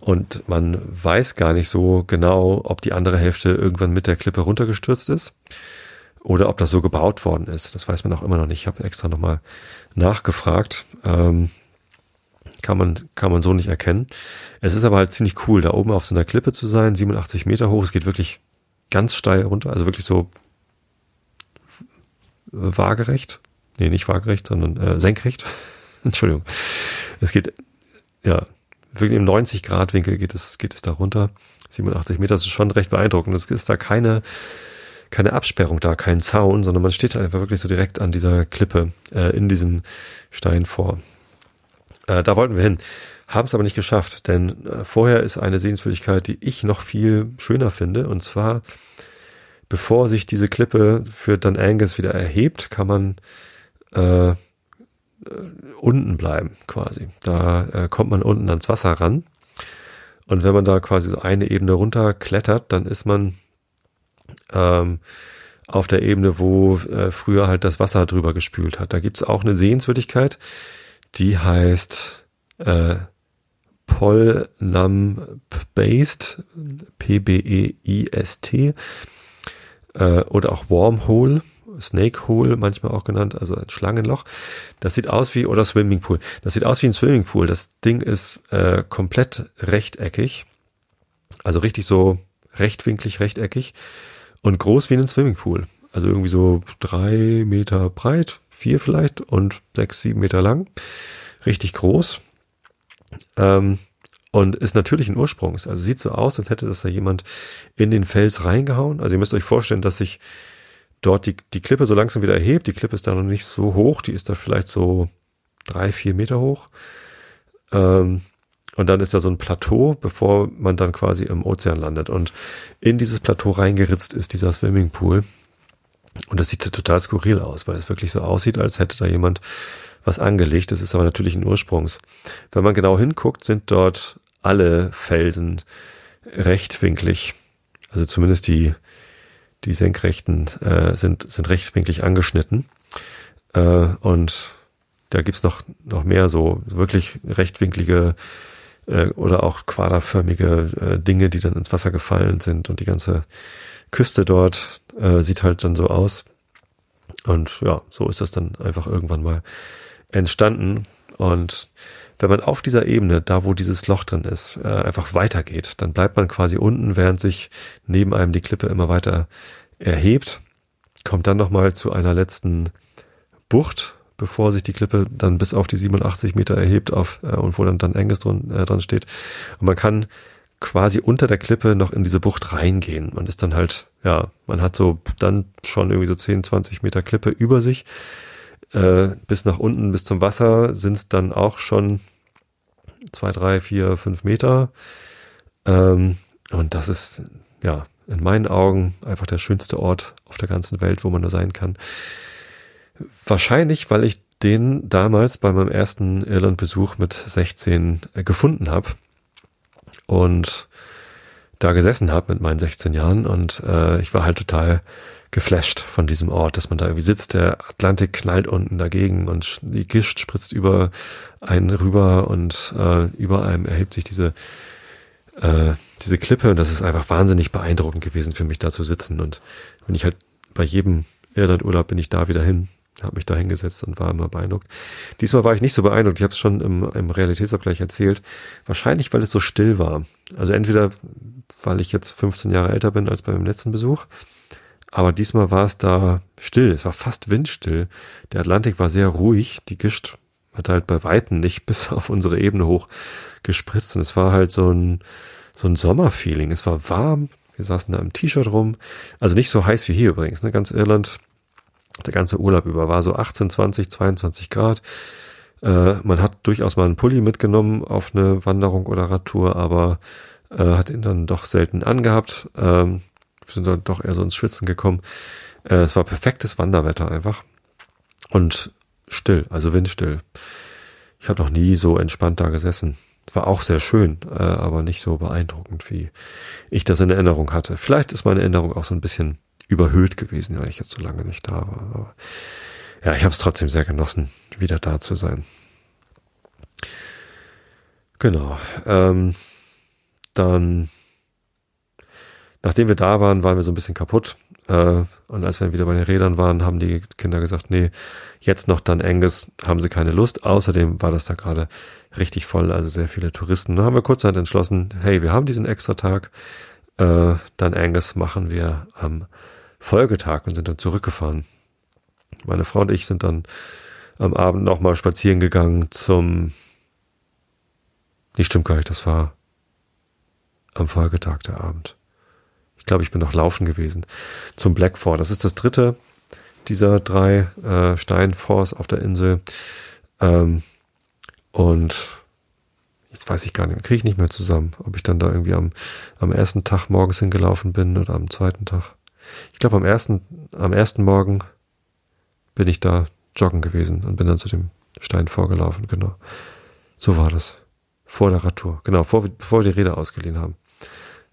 und man weiß gar nicht so genau, ob die andere Hälfte irgendwann mit der Klippe runtergestürzt ist oder ob das so gebaut worden ist. Das weiß man auch immer noch nicht. Ich habe extra nochmal nachgefragt. Ähm, kann man, kann man so nicht erkennen. Es ist aber halt ziemlich cool, da oben auf so einer Klippe zu sein, 87 Meter hoch. Es geht wirklich ganz steil runter, also wirklich so waagerecht. Nee, nicht waagerecht, sondern äh, senkrecht. Entschuldigung. Es geht, ja, wirklich im 90 Grad Winkel geht es, geht es da runter. 87 Meter, das ist schon recht beeindruckend. Es ist da keine, keine Absperrung da, kein Zaun, sondern man steht einfach wirklich so direkt an dieser Klippe, äh, in diesem Stein vor. Äh, da wollten wir hin, haben es aber nicht geschafft, denn äh, vorher ist eine Sehenswürdigkeit, die ich noch viel schöner finde, und zwar, bevor sich diese Klippe für Dan Angus wieder erhebt, kann man äh, unten bleiben quasi. Da äh, kommt man unten ans Wasser ran. Und wenn man da quasi so eine Ebene runter klettert, dann ist man ähm, auf der Ebene, wo äh, früher halt das Wasser drüber gespült hat. Da gibt's auch eine Sehenswürdigkeit, die heißt äh, Pol Nam Based, P-B-E-I-S-T, äh, oder auch Wormhole. Snake Hole manchmal auch genannt, also ein Schlangenloch. Das sieht aus wie, oder Swimmingpool. Das sieht aus wie ein Swimmingpool. Das Ding ist äh, komplett rechteckig. Also richtig so rechtwinklig, rechteckig und groß wie ein Swimmingpool. Also irgendwie so drei Meter breit, vier vielleicht und sechs, sieben Meter lang. Richtig groß. Ähm, und ist natürlich ein Ursprungs. Also sieht so aus, als hätte das da jemand in den Fels reingehauen. Also ihr müsst euch vorstellen, dass sich dort die, die Klippe so langsam wieder erhebt. Die Klippe ist da noch nicht so hoch, die ist da vielleicht so drei, vier Meter hoch. Ähm, und dann ist da so ein Plateau, bevor man dann quasi im Ozean landet. Und in dieses Plateau reingeritzt ist dieser Swimmingpool. Und das sieht total skurril aus, weil es wirklich so aussieht, als hätte da jemand was angelegt. Das ist aber natürlich ein Ursprungs. Wenn man genau hinguckt, sind dort alle Felsen rechtwinklig. Also zumindest die, die Senkrechten äh, sind, sind rechtwinklig angeschnitten. Äh, und da gibt's noch, noch mehr so wirklich rechtwinklige äh, oder auch quaderförmige äh, Dinge, die dann ins Wasser gefallen sind. Und die ganze Küste dort äh, sieht halt dann so aus. Und ja, so ist das dann einfach irgendwann mal entstanden. Und wenn man auf dieser Ebene, da wo dieses Loch drin ist, äh, einfach weitergeht, dann bleibt man quasi unten, während sich neben einem die Klippe immer weiter erhebt, kommt dann nochmal zu einer letzten Bucht, bevor sich die Klippe dann bis auf die 87 Meter erhebt auf, äh, und wo dann, dann Enges drin, äh, dran steht. Und man kann quasi unter der Klippe noch in diese Bucht reingehen. Man ist dann halt, ja, man hat so dann schon irgendwie so 10, 20 Meter Klippe über sich äh, bis nach unten, bis zum Wasser sind es dann auch schon zwei, drei, vier, fünf Meter. Ähm, und das ist, ja, in meinen Augen einfach der schönste Ort auf der ganzen Welt, wo man nur sein kann. Wahrscheinlich, weil ich den damals bei meinem ersten Irlandbesuch mit 16 äh, gefunden habe und da gesessen habe mit meinen 16 Jahren und äh, ich war halt total geflasht von diesem Ort, dass man da irgendwie sitzt, der Atlantik knallt unten dagegen und die Gischt spritzt über einen rüber und äh, über einem erhebt sich diese äh, diese Klippe und das ist einfach wahnsinnig beeindruckend gewesen für mich da zu sitzen. Und wenn ich halt bei jedem Irlandurlaub bin ich da wieder hin, habe mich da hingesetzt und war immer beeindruckt. Diesmal war ich nicht so beeindruckt, ich habe es schon im, im Realitätsabgleich erzählt, wahrscheinlich weil es so still war. Also entweder weil ich jetzt 15 Jahre älter bin als beim letzten Besuch aber diesmal war es da still. Es war fast windstill. Der Atlantik war sehr ruhig. Die Gischt hat halt bei Weitem nicht bis auf unsere Ebene hoch gespritzt. Und es war halt so ein, so ein Sommerfeeling. Es war warm. Wir saßen da im T-Shirt rum. Also nicht so heiß wie hier übrigens. Ne? Ganz Irland, der ganze Urlaub über war so 18, 20, 22 Grad. Äh, man hat durchaus mal einen Pulli mitgenommen auf eine Wanderung oder Radtour, aber äh, hat ihn dann doch selten angehabt. Ähm, wir sind dann doch eher so ins Schwitzen gekommen. Äh, es war perfektes Wanderwetter einfach. Und still, also windstill. Ich habe noch nie so entspannt da gesessen. War auch sehr schön, äh, aber nicht so beeindruckend, wie ich das in Erinnerung hatte. Vielleicht ist meine Erinnerung auch so ein bisschen überhöht gewesen, weil ich jetzt so lange nicht da war. Aber ja, ich habe es trotzdem sehr genossen, wieder da zu sein. Genau. Ähm, dann nachdem wir da waren, waren wir so ein bisschen kaputt. Äh, und als wir wieder bei den Rädern waren, haben die Kinder gesagt, nee, jetzt noch dann Angus, haben sie keine Lust. Außerdem war das da gerade richtig voll, also sehr viele Touristen. Da haben wir kurzerhand entschlossen, hey, wir haben diesen extra Tag, äh, dann Angus machen wir am Folgetag und sind dann zurückgefahren. Meine Frau und ich sind dann am Abend nochmal spazieren gegangen zum, nicht stimmt gar nicht, das war am Folgetag der Abend. Ich glaube, ich bin noch laufen gewesen zum Blackford. Das ist das dritte dieser drei äh, Steinforts auf der Insel. Ähm, und jetzt weiß ich gar nicht, kriege ich nicht mehr zusammen, ob ich dann da irgendwie am, am ersten Tag morgens hingelaufen bin oder am zweiten Tag. Ich glaube, am ersten, am ersten Morgen bin ich da joggen gewesen und bin dann zu dem Stein vorgelaufen, genau. So war das. Vor der Radtour. Genau, vor, bevor wir die Räder ausgeliehen haben,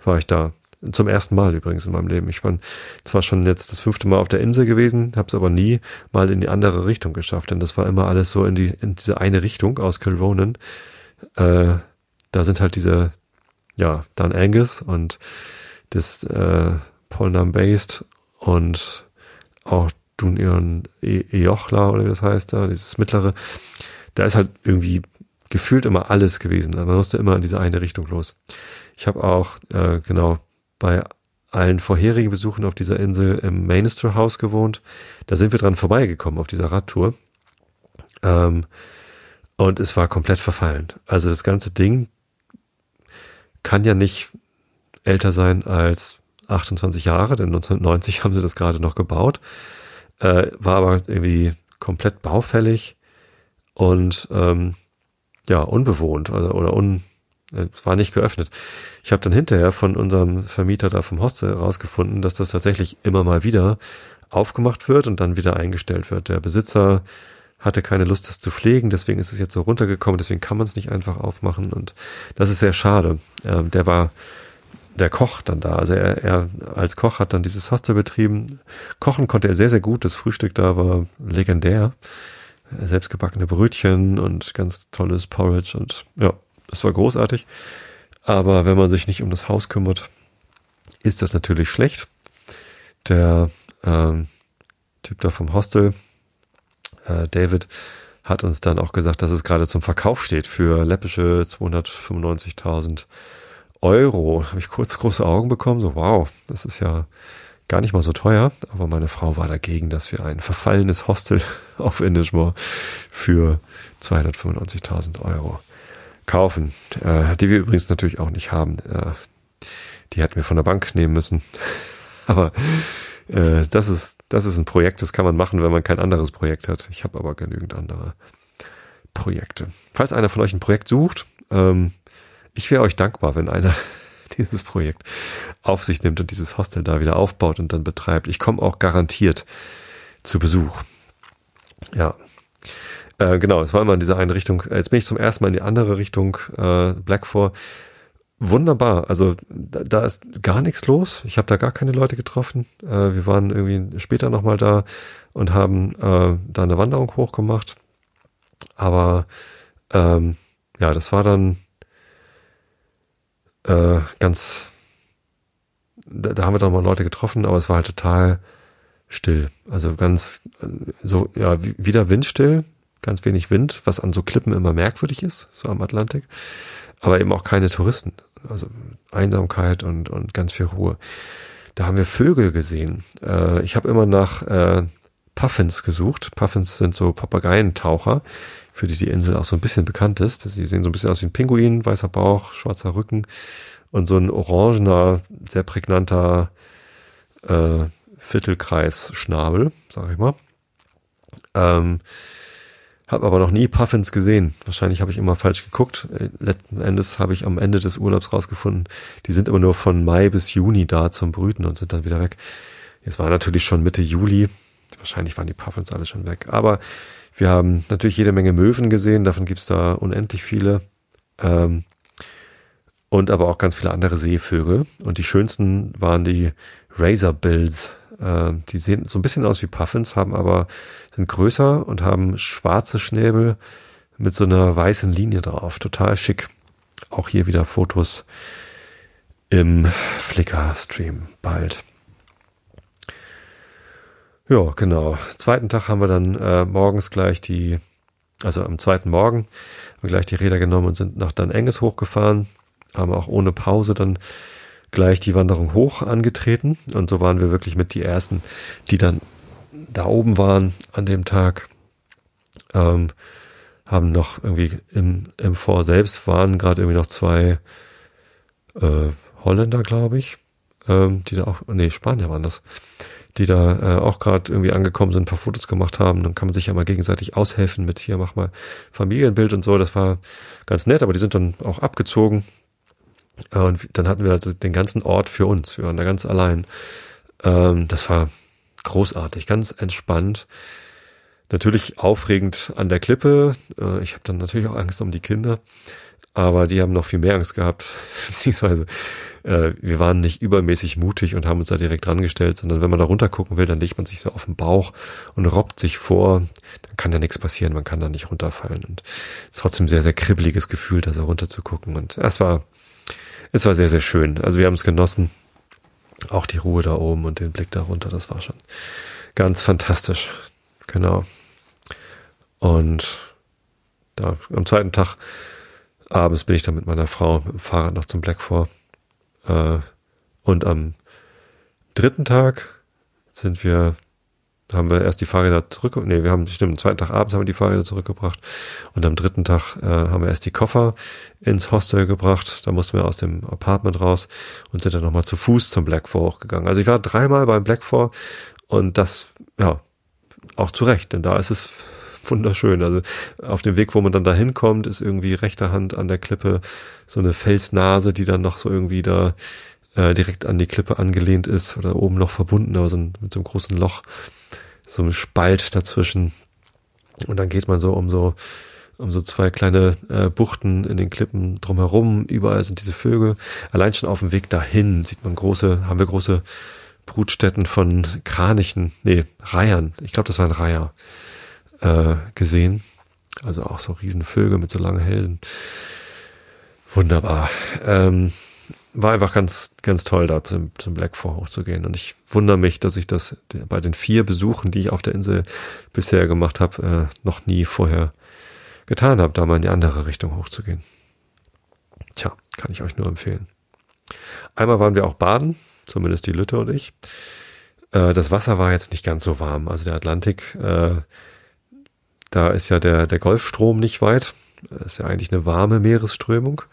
war ich da. Zum ersten Mal übrigens in meinem Leben. Ich war zwar schon jetzt das fünfte Mal auf der Insel gewesen, habe es aber nie mal in die andere Richtung geschafft, denn das war immer alles so in die in diese eine Richtung aus Kilronan. Äh, da sind halt diese, ja, Dan Angus und das äh, Polnam Based und auch Dunion Eochla oder wie das heißt da, dieses mittlere. Da ist halt irgendwie gefühlt immer alles gewesen. Man musste immer in diese eine Richtung los. Ich habe auch äh, genau bei allen vorherigen Besuchen auf dieser Insel im Mainster House gewohnt. Da sind wir dran vorbeigekommen auf dieser Radtour. Ähm, und es war komplett verfallen. Also das ganze Ding kann ja nicht älter sein als 28 Jahre, denn 1990 haben sie das gerade noch gebaut. Äh, war aber irgendwie komplett baufällig und ähm, ja, unbewohnt also, oder un, äh, es war nicht geöffnet. Ich habe dann hinterher von unserem Vermieter da vom Hostel rausgefunden, dass das tatsächlich immer mal wieder aufgemacht wird und dann wieder eingestellt wird. Der Besitzer hatte keine Lust, das zu pflegen, deswegen ist es jetzt so runtergekommen, deswegen kann man es nicht einfach aufmachen und das ist sehr schade. Ähm, der war der Koch dann da. Also er, er als Koch hat dann dieses Hostel betrieben. Kochen konnte er sehr, sehr gut. Das Frühstück da war legendär. Selbstgebackene Brötchen und ganz tolles Porridge und ja, es war großartig. Aber wenn man sich nicht um das Haus kümmert, ist das natürlich schlecht. Der ähm, Typ da vom Hostel, äh, David, hat uns dann auch gesagt, dass es gerade zum Verkauf steht für läppische 295.000 Euro. Habe ich kurz große Augen bekommen, so wow, das ist ja gar nicht mal so teuer. Aber meine Frau war dagegen, dass wir ein verfallenes Hostel auf Indishmore für 295.000 Euro kaufen, äh, die wir übrigens natürlich auch nicht haben. Äh, die hätten wir von der Bank nehmen müssen. aber äh, das ist das ist ein Projekt, das kann man machen, wenn man kein anderes Projekt hat. Ich habe aber genügend andere Projekte. Falls einer von euch ein Projekt sucht, ähm, ich wäre euch dankbar, wenn einer dieses Projekt auf sich nimmt und dieses Hostel da wieder aufbaut und dann betreibt. Ich komme auch garantiert zu Besuch. Ja, äh, genau, es war immer in dieser eine Richtung. Jetzt bin ich zum ersten Mal in die andere Richtung, äh, Blackford. Wunderbar, also da, da ist gar nichts los. Ich habe da gar keine Leute getroffen. Äh, wir waren irgendwie später nochmal da und haben äh, da eine Wanderung hochgemacht. Aber ähm, ja, das war dann äh, ganz, da, da haben wir dann mal Leute getroffen, aber es war halt total still. Also ganz äh, so, ja, wieder windstill, ganz wenig Wind, was an so Klippen immer merkwürdig ist, so am Atlantik. Aber eben auch keine Touristen. Also Einsamkeit und, und ganz viel Ruhe. Da haben wir Vögel gesehen. Äh, ich habe immer nach äh, Puffins gesucht. Puffins sind so Papageientaucher, für die die Insel auch so ein bisschen bekannt ist. Sie sehen so ein bisschen aus wie ein Pinguin, weißer Bauch, schwarzer Rücken und so ein orangener, sehr prägnanter äh, Viertelkreis-Schnabel, sag ich mal. Ähm, habe aber noch nie Puffins gesehen. Wahrscheinlich habe ich immer falsch geguckt. Äh, letzten Endes habe ich am Ende des Urlaubs rausgefunden, die sind immer nur von Mai bis Juni da zum Brüten und sind dann wieder weg. Jetzt war natürlich schon Mitte Juli. Wahrscheinlich waren die Puffins alle schon weg. Aber wir haben natürlich jede Menge Möwen gesehen. Davon gibt's da unendlich viele. Ähm, und aber auch ganz viele andere Seevögel. Und die schönsten waren die Razorbills. Äh, die sehen so ein bisschen aus wie Puffins, haben aber, sind größer und haben schwarze Schnäbel mit so einer weißen Linie drauf. Total schick. Auch hier wieder Fotos im Flickr-Stream bald. Ja, genau. Zweiten Tag haben wir dann äh, morgens gleich die, also am zweiten Morgen, haben wir gleich die Räder genommen und sind nach dann Enges hochgefahren. Haben auch ohne Pause dann gleich die Wanderung hoch angetreten. Und so waren wir wirklich mit die ersten, die dann da oben waren an dem Tag. Ähm, haben noch irgendwie im, im Vor selbst waren gerade irgendwie noch zwei äh, Holländer, glaube ich, ähm, die da auch, nee, Spanier waren das, die da äh, auch gerade irgendwie angekommen sind, ein paar Fotos gemacht haben. Dann kann man sich ja mal gegenseitig aushelfen mit hier, mach mal Familienbild und so. Das war ganz nett, aber die sind dann auch abgezogen. Äh, und dann hatten wir halt den ganzen Ort für uns. Wir waren da ganz allein. Ähm, das war großartig, ganz entspannt. Natürlich aufregend an der Klippe. Äh, ich habe dann natürlich auch Angst um die Kinder, aber die haben noch viel mehr Angst gehabt. Beziehungsweise äh, wir waren nicht übermäßig mutig und haben uns da direkt dran gestellt, sondern wenn man da runter gucken will, dann legt man sich so auf den Bauch und robbt sich vor. Dann kann da nichts passieren, man kann da nicht runterfallen. Und es ist trotzdem sehr, sehr kribbeliges Gefühl, da so runter zu gucken. Und es war, es war sehr, sehr schön. Also wir haben es genossen. Auch die Ruhe da oben und den Blick da runter, das war schon ganz fantastisch. Genau. Und da am zweiten Tag abends bin ich dann mit meiner Frau mit dem Fahrrad noch zum Black Four. Äh, und am dritten Tag sind wir, haben wir erst die Fahrräder zurück, nee, wir haben, stimmt, am zweiten Tag abends haben wir die Fahrräder zurückgebracht und am dritten Tag äh, haben wir erst die Koffer ins Hostel gebracht, da mussten wir aus dem Apartment raus und sind dann nochmal zu Fuß zum Black Four hochgegangen. Also ich war dreimal beim Black Four und das, ja, auch zu Recht, denn da ist es wunderschön. Also auf dem Weg, wo man dann da hinkommt, ist irgendwie rechter Hand an der Klippe so eine Felsnase, die dann noch so irgendwie da äh, direkt an die Klippe angelehnt ist oder oben noch verbunden, aber so ein, mit so einem großen Loch, so ein Spalt dazwischen. Und dann geht man so um so um so zwei kleine äh, Buchten in den Klippen drumherum. Überall sind diese Vögel. Allein schon auf dem Weg dahin sieht man große, haben wir große Brutstätten von Kranichen, nee, Reihern. Ich glaube, das waren Reiher äh, gesehen. Also auch so Riesenvögel mit so langen Hälsen. Wunderbar. Ähm, war einfach ganz, ganz toll, da zum, zum Black Four hochzugehen. Und ich wundere mich, dass ich das bei den vier Besuchen, die ich auf der Insel bisher gemacht habe, äh, noch nie vorher getan habe, da mal in die andere Richtung hochzugehen. Tja, kann ich euch nur empfehlen. Einmal waren wir auch baden, zumindest die Lütte und ich. Äh, das Wasser war jetzt nicht ganz so warm. Also der Atlantik äh, da ist ja der, der Golfstrom nicht weit. Das ist ja eigentlich eine warme Meeresströmung.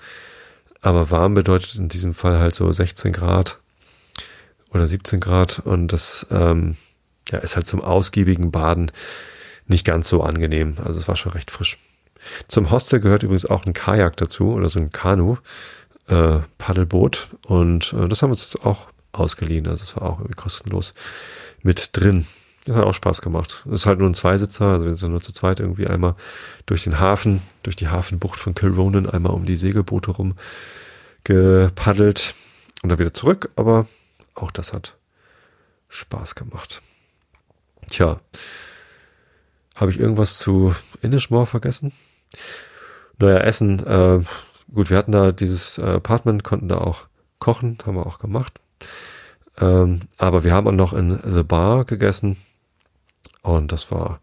Aber warm bedeutet in diesem Fall halt so 16 Grad oder 17 Grad. Und das ähm, ja, ist halt zum ausgiebigen Baden nicht ganz so angenehm. Also es war schon recht frisch. Zum Hostel gehört übrigens auch ein Kajak dazu oder so ein Kanu, äh, Paddelboot. Und äh, das haben wir uns auch ausgeliehen. Also es war auch irgendwie kostenlos mit drin. Das hat auch Spaß gemacht. Das ist halt nur ein Zweisitzer, also wir sind nur zu zweit irgendwie einmal durch den Hafen, durch die Hafenbucht von Kilronan, einmal um die Segelboote rum gepaddelt und dann wieder zurück, aber auch das hat Spaß gemacht. Tja, habe ich irgendwas zu Inishmore vergessen? Naja, Essen, äh, gut, wir hatten da dieses äh, Apartment, konnten da auch kochen, haben wir auch gemacht. Ähm, aber wir haben auch noch in The Bar gegessen und das war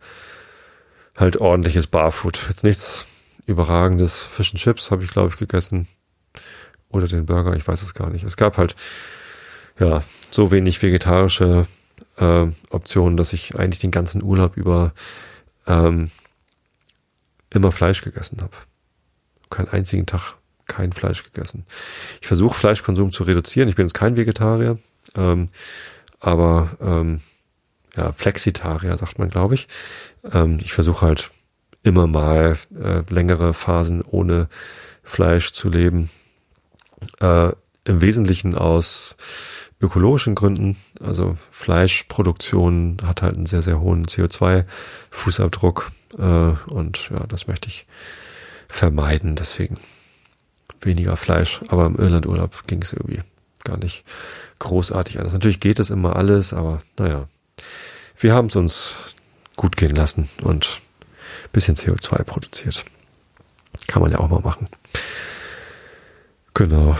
halt ordentliches Barfood. Jetzt nichts überragendes. Fish and Chips habe ich, glaube ich, gegessen. Oder den Burger, ich weiß es gar nicht. Es gab halt, ja, so wenig vegetarische äh, Optionen, dass ich eigentlich den ganzen Urlaub über ähm, immer Fleisch gegessen habe. Keinen einzigen Tag kein Fleisch gegessen. Ich versuche Fleischkonsum zu reduzieren. Ich bin jetzt kein Vegetarier, ähm, aber ähm, ja, Flexitarier, sagt man, glaube ich. Ähm, ich versuche halt immer mal äh, längere Phasen ohne Fleisch zu leben. Äh, Im Wesentlichen aus ökologischen Gründen. Also Fleischproduktion hat halt einen sehr, sehr hohen CO2-Fußabdruck. Äh, und ja, das möchte ich vermeiden. Deswegen weniger Fleisch. Aber im Irlandurlaub ging es irgendwie gar nicht großartig anders. Natürlich geht es immer alles, aber naja, wir haben es uns gut gehen lassen und bisschen CO2 produziert. Kann man ja auch mal machen. Genau.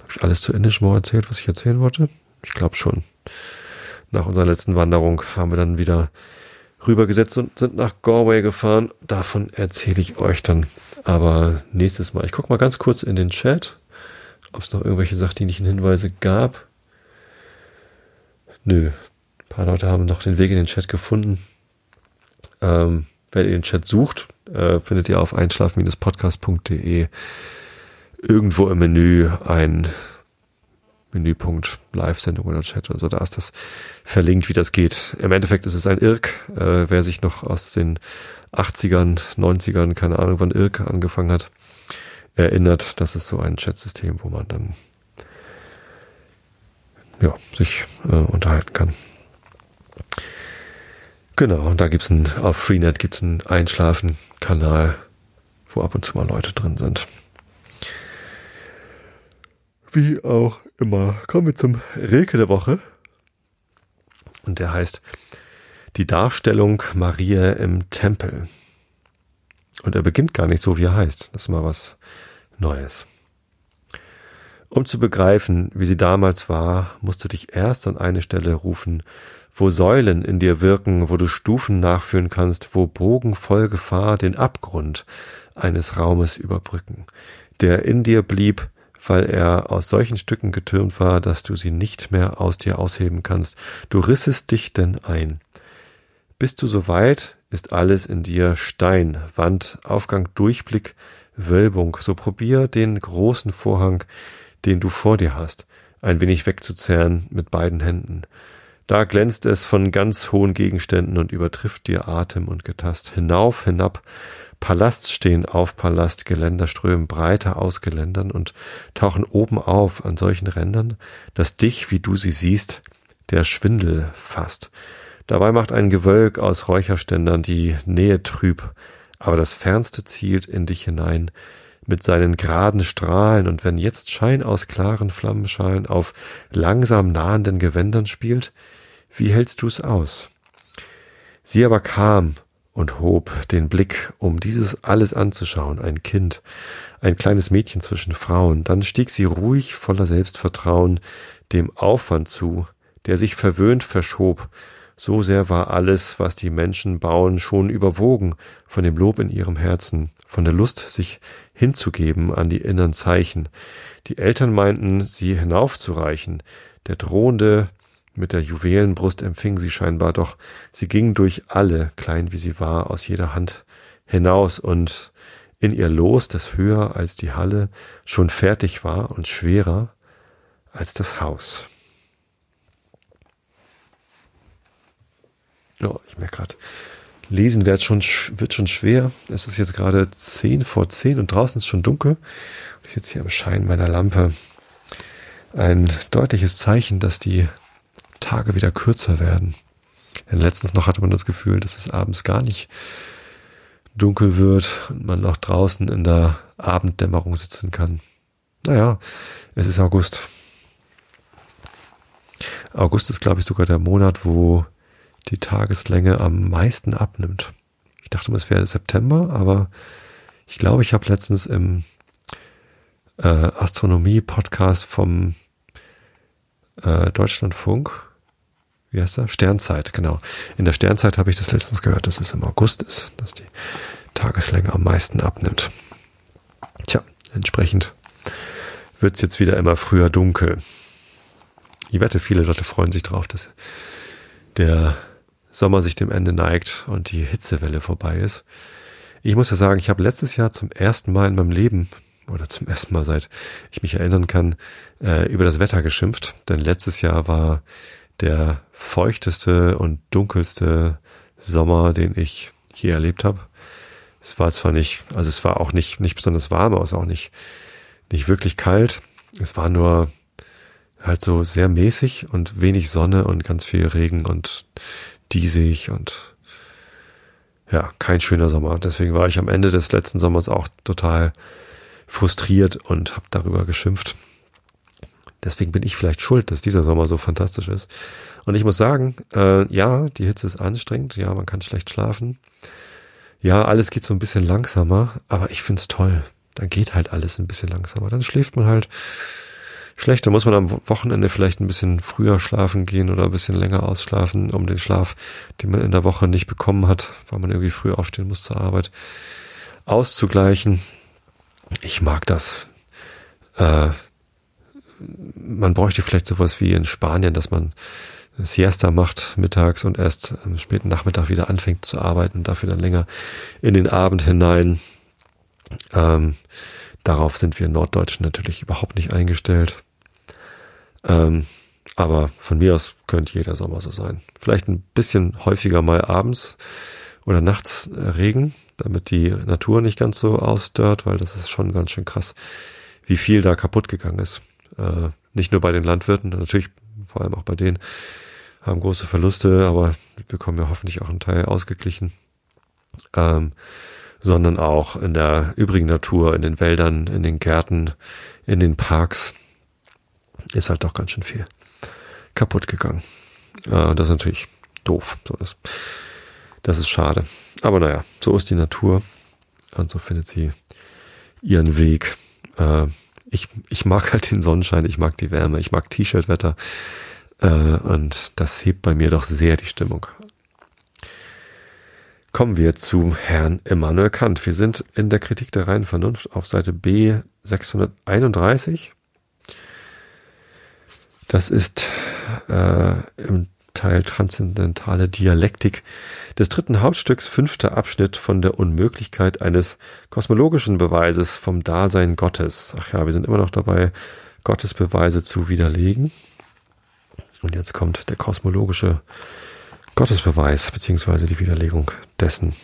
Habe ich alles zu Inishmore erzählt, was ich erzählen wollte? Ich glaube schon. Nach unserer letzten Wanderung haben wir dann wieder rübergesetzt und sind nach Galway gefahren. Davon erzähle ich euch dann aber nächstes Mal. Ich gucke mal ganz kurz in den Chat, ob es noch irgendwelche sachdienlichen Hinweise gab. Nö, ein paar Leute haben noch den Weg in den Chat gefunden. Ähm, wenn ihr den Chat sucht, äh, findet ihr auf einschlafen-podcast.de irgendwo im Menü ein Menüpunkt Live-Sendung oder Chat. Also da ist das verlinkt, wie das geht. Im Endeffekt ist es ein Irk. Äh, wer sich noch aus den 80ern, 90ern, keine Ahnung, wann Irk angefangen hat, erinnert, das ist so ein Chatsystem, wo man dann ja, sich äh, unterhalten kann. Genau, und da gibt's ein, auf Freenet gibt's einen Einschlafen-Kanal, wo ab und zu mal Leute drin sind. Wie auch immer. Kommen wir zum Rilke der Woche. Und der heißt Die Darstellung Maria im Tempel. Und er beginnt gar nicht so, wie er heißt. Das ist mal was Neues. Um zu begreifen, wie sie damals war, musst du dich erst an eine Stelle rufen, wo Säulen in dir wirken, wo du Stufen nachführen kannst, wo Bogen voll Gefahr den Abgrund eines Raumes überbrücken, der in dir blieb, weil er aus solchen Stücken getürmt war, dass du sie nicht mehr aus dir ausheben kannst. Du rissest dich denn ein. Bist du so weit, ist alles in dir Stein, Wand, Aufgang, Durchblick, Wölbung. So probier den großen Vorhang, den du vor dir hast, ein wenig wegzuzerren mit beiden Händen. Da glänzt es von ganz hohen Gegenständen und übertrifft dir Atem und Getast. Hinauf, hinab, Palast stehen auf Palast, Geländer strömen breiter aus Geländern und tauchen oben auf an solchen Rändern, dass dich, wie du sie siehst, der Schwindel fasst. Dabei macht ein Gewölk aus Räucherständern die Nähe trüb, aber das Fernste zielt in dich hinein mit seinen geraden Strahlen, und wenn jetzt Schein aus klaren Flammenschalen auf langsam nahenden Gewändern spielt, wie hältst du's aus? Sie aber kam und hob den Blick, um dieses alles anzuschauen, ein Kind, ein kleines Mädchen zwischen Frauen, dann stieg sie ruhig voller Selbstvertrauen dem Aufwand zu, der sich verwöhnt verschob, so sehr war alles, was die Menschen bauen, schon überwogen von dem Lob in ihrem Herzen, von der Lust, sich hinzugeben an die innern Zeichen. Die Eltern meinten, sie hinaufzureichen. Der drohende mit der Juwelenbrust empfing sie scheinbar, doch sie ging durch alle, klein wie sie war, aus jeder Hand hinaus und in ihr Los, das höher als die Halle schon fertig war und schwerer als das Haus. Oh, ich merke gerade, lesen wird schon, wird schon schwer. Es ist jetzt gerade zehn vor zehn und draußen ist schon dunkel. Und ich sitze hier im Schein meiner Lampe. Ein deutliches Zeichen, dass die Tage wieder kürzer werden. Denn letztens noch hatte man das Gefühl, dass es abends gar nicht dunkel wird und man noch draußen in der Abenddämmerung sitzen kann. Naja, es ist August. August ist, glaube ich, sogar der Monat, wo die Tageslänge am meisten abnimmt. Ich dachte, es wäre September, aber ich glaube, ich habe letztens im äh, Astronomie-Podcast vom äh, Deutschlandfunk, wie heißt er? Sternzeit, genau. In der Sternzeit habe ich das letztens gehört, dass es im August ist, dass die Tageslänge am meisten abnimmt. Tja, entsprechend wird es jetzt wieder immer früher dunkel. Ich wette, viele Leute freuen sich drauf, dass der Sommer sich dem Ende neigt und die Hitzewelle vorbei ist. Ich muss ja sagen, ich habe letztes Jahr zum ersten Mal in meinem Leben oder zum ersten Mal seit ich mich erinnern kann, äh, über das Wetter geschimpft. Denn letztes Jahr war der feuchteste und dunkelste Sommer, den ich je erlebt habe. Es war zwar nicht, also es war auch nicht, nicht besonders warm, aber es war auch nicht, nicht wirklich kalt. Es war nur halt so sehr mäßig und wenig Sonne und ganz viel Regen und diesig und ja, kein schöner Sommer. Deswegen war ich am Ende des letzten Sommers auch total frustriert und habe darüber geschimpft. Deswegen bin ich vielleicht schuld, dass dieser Sommer so fantastisch ist. Und ich muss sagen, äh, ja, die Hitze ist anstrengend, ja, man kann schlecht schlafen. Ja, alles geht so ein bisschen langsamer, aber ich find's toll. Dann geht halt alles ein bisschen langsamer. Dann schläft man halt schlecht. Da muss man am Wochenende vielleicht ein bisschen früher schlafen gehen oder ein bisschen länger ausschlafen, um den Schlaf, den man in der Woche nicht bekommen hat, weil man irgendwie früh aufstehen muss zur Arbeit, auszugleichen. Ich mag das. Äh, man bräuchte vielleicht sowas wie in Spanien, dass man Siesta macht mittags und erst am späten Nachmittag wieder anfängt zu arbeiten dafür dann länger in den Abend hinein. Ähm, darauf sind wir Norddeutschen natürlich überhaupt nicht eingestellt. Ähm, aber von mir aus könnte jeder Sommer so sein. Vielleicht ein bisschen häufiger mal abends oder nachts Regen, damit die Natur nicht ganz so ausdörrt, weil das ist schon ganz schön krass, wie viel da kaputt gegangen ist. Äh, nicht nur bei den Landwirten, natürlich vor allem auch bei denen, haben große Verluste, aber bekommen ja hoffentlich auch einen Teil ausgeglichen. Ähm, sondern auch in der übrigen Natur, in den Wäldern, in den Gärten, in den Parks ist halt doch ganz schön viel kaputt gegangen. Äh, das ist natürlich doof. So, das, das ist schade. Aber naja, so ist die Natur und so findet sie ihren Weg. Äh, ich, ich mag halt den Sonnenschein, ich mag die Wärme, ich mag T-Shirt-Wetter. Äh, und das hebt bei mir doch sehr die Stimmung. Kommen wir zu Herrn Immanuel Kant. Wir sind in der Kritik der reinen Vernunft auf Seite B 631. Das ist äh, im Teil Transzendentale Dialektik des dritten Hauptstücks fünfter Abschnitt von der Unmöglichkeit eines kosmologischen Beweises vom Dasein Gottes. Ach ja, wir sind immer noch dabei, Gottes Beweise zu widerlegen. Und jetzt kommt der kosmologische Gottesbeweis, beziehungsweise die Widerlegung dessen.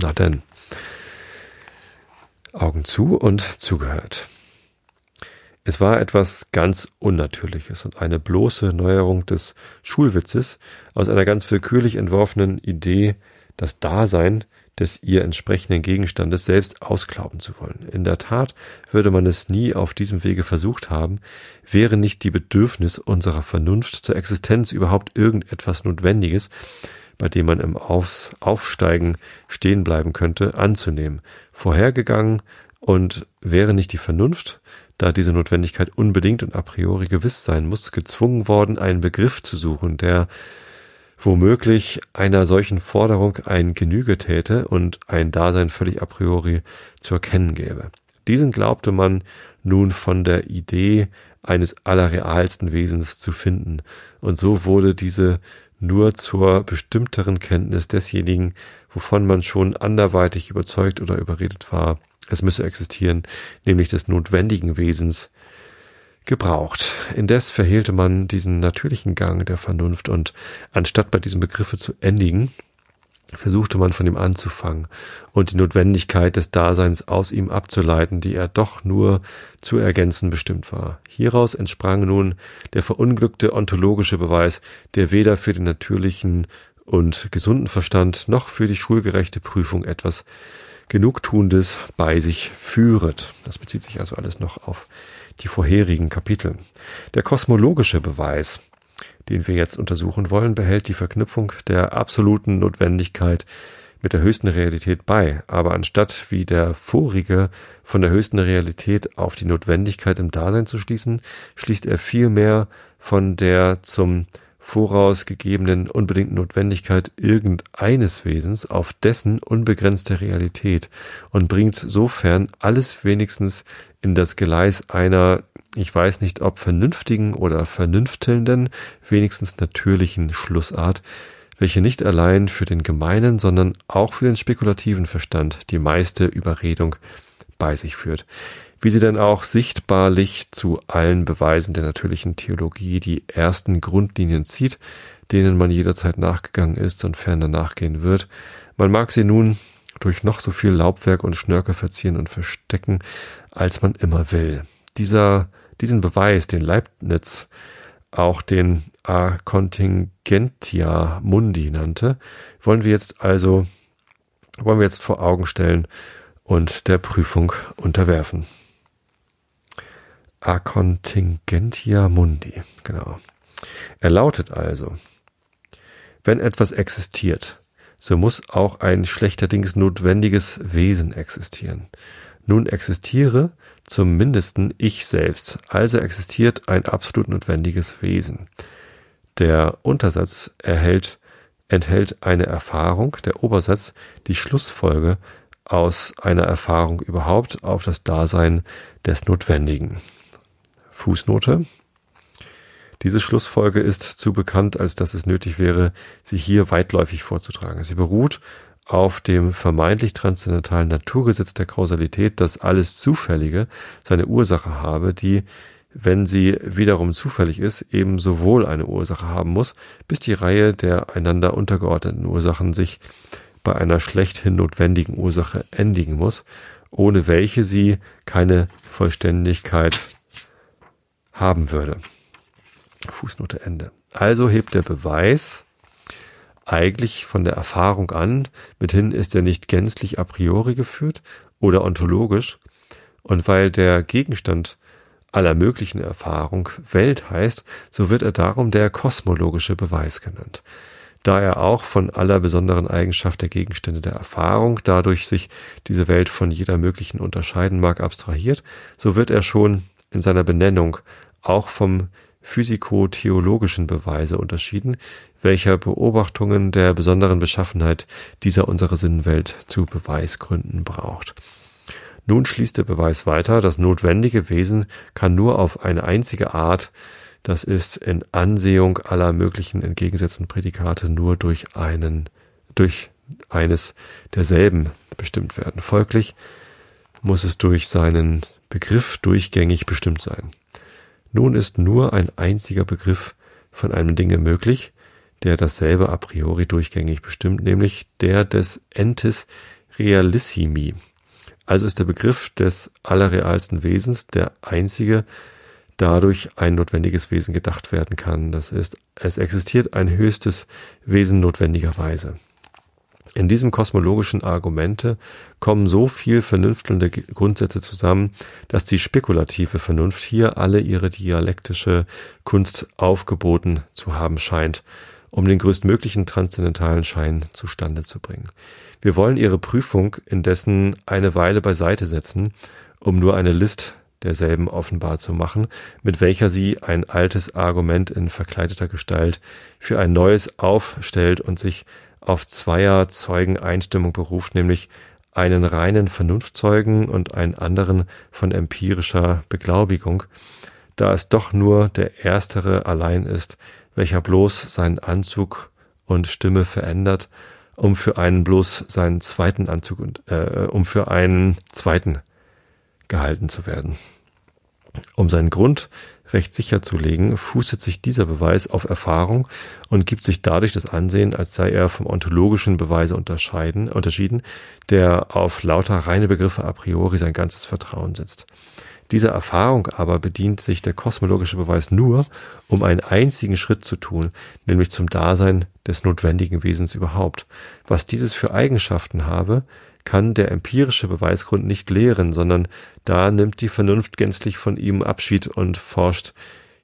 Na denn. Augen zu und zugehört. Es war etwas ganz Unnatürliches und eine bloße Neuerung des Schulwitzes aus einer ganz willkürlich entworfenen Idee, das Dasein des ihr entsprechenden Gegenstandes selbst ausklauben zu wollen. In der Tat würde man es nie auf diesem Wege versucht haben, wäre nicht die Bedürfnis unserer Vernunft zur Existenz überhaupt irgendetwas Notwendiges, bei dem man im Aufs Aufsteigen stehen bleiben könnte, anzunehmen, vorhergegangen und wäre nicht die Vernunft, da diese Notwendigkeit unbedingt und a priori gewiss sein muss, gezwungen worden, einen Begriff zu suchen, der womöglich einer solchen Forderung ein Genüge täte und ein Dasein völlig a priori zu erkennen gäbe. Diesen glaubte man nun von der Idee eines allerrealsten Wesens zu finden, und so wurde diese nur zur bestimmteren Kenntnis desjenigen, wovon man schon anderweitig überzeugt oder überredet war, es müsse existieren, nämlich des notwendigen Wesens, gebraucht. Indes verhehlte man diesen natürlichen Gang der Vernunft und anstatt bei diesem Begriffe zu endigen, versuchte man von ihm anzufangen und die Notwendigkeit des Daseins aus ihm abzuleiten, die er doch nur zu ergänzen bestimmt war. Hieraus entsprang nun der verunglückte ontologische Beweis, der weder für den natürlichen und gesunden Verstand noch für die schulgerechte Prüfung etwas Genugtuendes bei sich führet. Das bezieht sich also alles noch auf die vorherigen Kapitel. Der kosmologische Beweis, den wir jetzt untersuchen wollen, behält die Verknüpfung der absoluten Notwendigkeit mit der höchsten Realität bei, aber anstatt wie der vorige von der höchsten Realität auf die Notwendigkeit im Dasein zu schließen, schließt er vielmehr von der zum vorausgegebenen unbedingten Notwendigkeit irgendeines Wesens auf dessen unbegrenzte Realität und bringt sofern alles wenigstens in das Geleis einer, ich weiß nicht ob vernünftigen oder vernünftelnden, wenigstens natürlichen Schlussart, welche nicht allein für den gemeinen, sondern auch für den spekulativen Verstand die meiste Überredung bei sich führt wie sie denn auch sichtbarlich zu allen Beweisen der natürlichen Theologie die ersten Grundlinien zieht, denen man jederzeit nachgegangen ist und ferner nachgehen wird. Man mag sie nun durch noch so viel Laubwerk und Schnörkel verzieren und verstecken, als man immer will. Dieser, diesen Beweis, den Leibniz auch den A contingentia mundi nannte, wollen wir jetzt also, wollen wir jetzt vor Augen stellen und der Prüfung unterwerfen. A contingentia mundi, genau. Er lautet also, wenn etwas existiert, so muss auch ein schlechterdings notwendiges Wesen existieren. Nun existiere zum mindesten ich selbst, also existiert ein absolut notwendiges Wesen. Der Untersatz erhält, enthält eine Erfahrung, der Obersatz die Schlussfolge aus einer Erfahrung überhaupt auf das Dasein des Notwendigen Fußnote. Diese Schlussfolge ist zu bekannt, als dass es nötig wäre, sie hier weitläufig vorzutragen. Sie beruht auf dem vermeintlich transzendentalen Naturgesetz der Kausalität, dass alles Zufällige seine Ursache habe, die, wenn sie wiederum zufällig ist, eben sowohl eine Ursache haben muss, bis die Reihe der einander untergeordneten Ursachen sich bei einer schlechthin notwendigen Ursache endigen muss, ohne welche sie keine Vollständigkeit haben würde. Fußnote Ende. Also hebt der Beweis eigentlich von der Erfahrung an, mithin ist er nicht gänzlich a priori geführt oder ontologisch, und weil der Gegenstand aller möglichen Erfahrung Welt heißt, so wird er darum der kosmologische Beweis genannt. Da er auch von aller besonderen Eigenschaft der Gegenstände der Erfahrung, dadurch sich diese Welt von jeder möglichen unterscheiden mag, abstrahiert, so wird er schon in seiner Benennung auch vom physikotheologischen Beweise unterschieden, welcher Beobachtungen der besonderen Beschaffenheit dieser unsere Sinnenwelt zu Beweisgründen braucht. Nun schließt der Beweis weiter, das notwendige Wesen kann nur auf eine einzige Art, das ist in Ansehung aller möglichen entgegengesetzten Prädikate nur durch einen, durch eines derselben bestimmt werden. Folglich muss es durch seinen Begriff durchgängig bestimmt sein. Nun ist nur ein einziger Begriff von einem Dinge möglich, der dasselbe a priori durchgängig bestimmt, nämlich der des Entis realissimi. Also ist der Begriff des allerrealsten Wesens der einzige, dadurch ein notwendiges Wesen gedacht werden kann. Das ist, es existiert ein höchstes Wesen notwendigerweise. In diesem kosmologischen Argumente kommen so viel vernünftelnde Grundsätze zusammen, dass die spekulative Vernunft hier alle ihre dialektische Kunst aufgeboten zu haben scheint, um den größtmöglichen transzendentalen Schein zustande zu bringen. Wir wollen ihre Prüfung indessen eine Weile beiseite setzen, um nur eine List derselben offenbar zu machen, mit welcher sie ein altes Argument in verkleideter Gestalt für ein neues aufstellt und sich auf zweier Zeugen Einstimmung beruft, nämlich einen reinen Vernunftzeugen und einen anderen von empirischer Beglaubigung, da es doch nur der erstere allein ist, welcher bloß seinen Anzug und Stimme verändert, um für einen bloß seinen zweiten Anzug und äh, um für einen zweiten gehalten zu werden. Um seinen Grund recht sicher zu legen, fußet sich dieser Beweis auf Erfahrung und gibt sich dadurch das Ansehen, als sei er vom ontologischen Beweise unterscheiden, unterschieden, der auf lauter reine Begriffe a priori sein ganzes Vertrauen setzt. Dieser Erfahrung aber bedient sich der kosmologische Beweis nur, um einen einzigen Schritt zu tun, nämlich zum Dasein des notwendigen Wesens überhaupt. Was dieses für Eigenschaften habe, kann der empirische Beweisgrund nicht lehren, sondern da nimmt die Vernunft gänzlich von ihm Abschied und forscht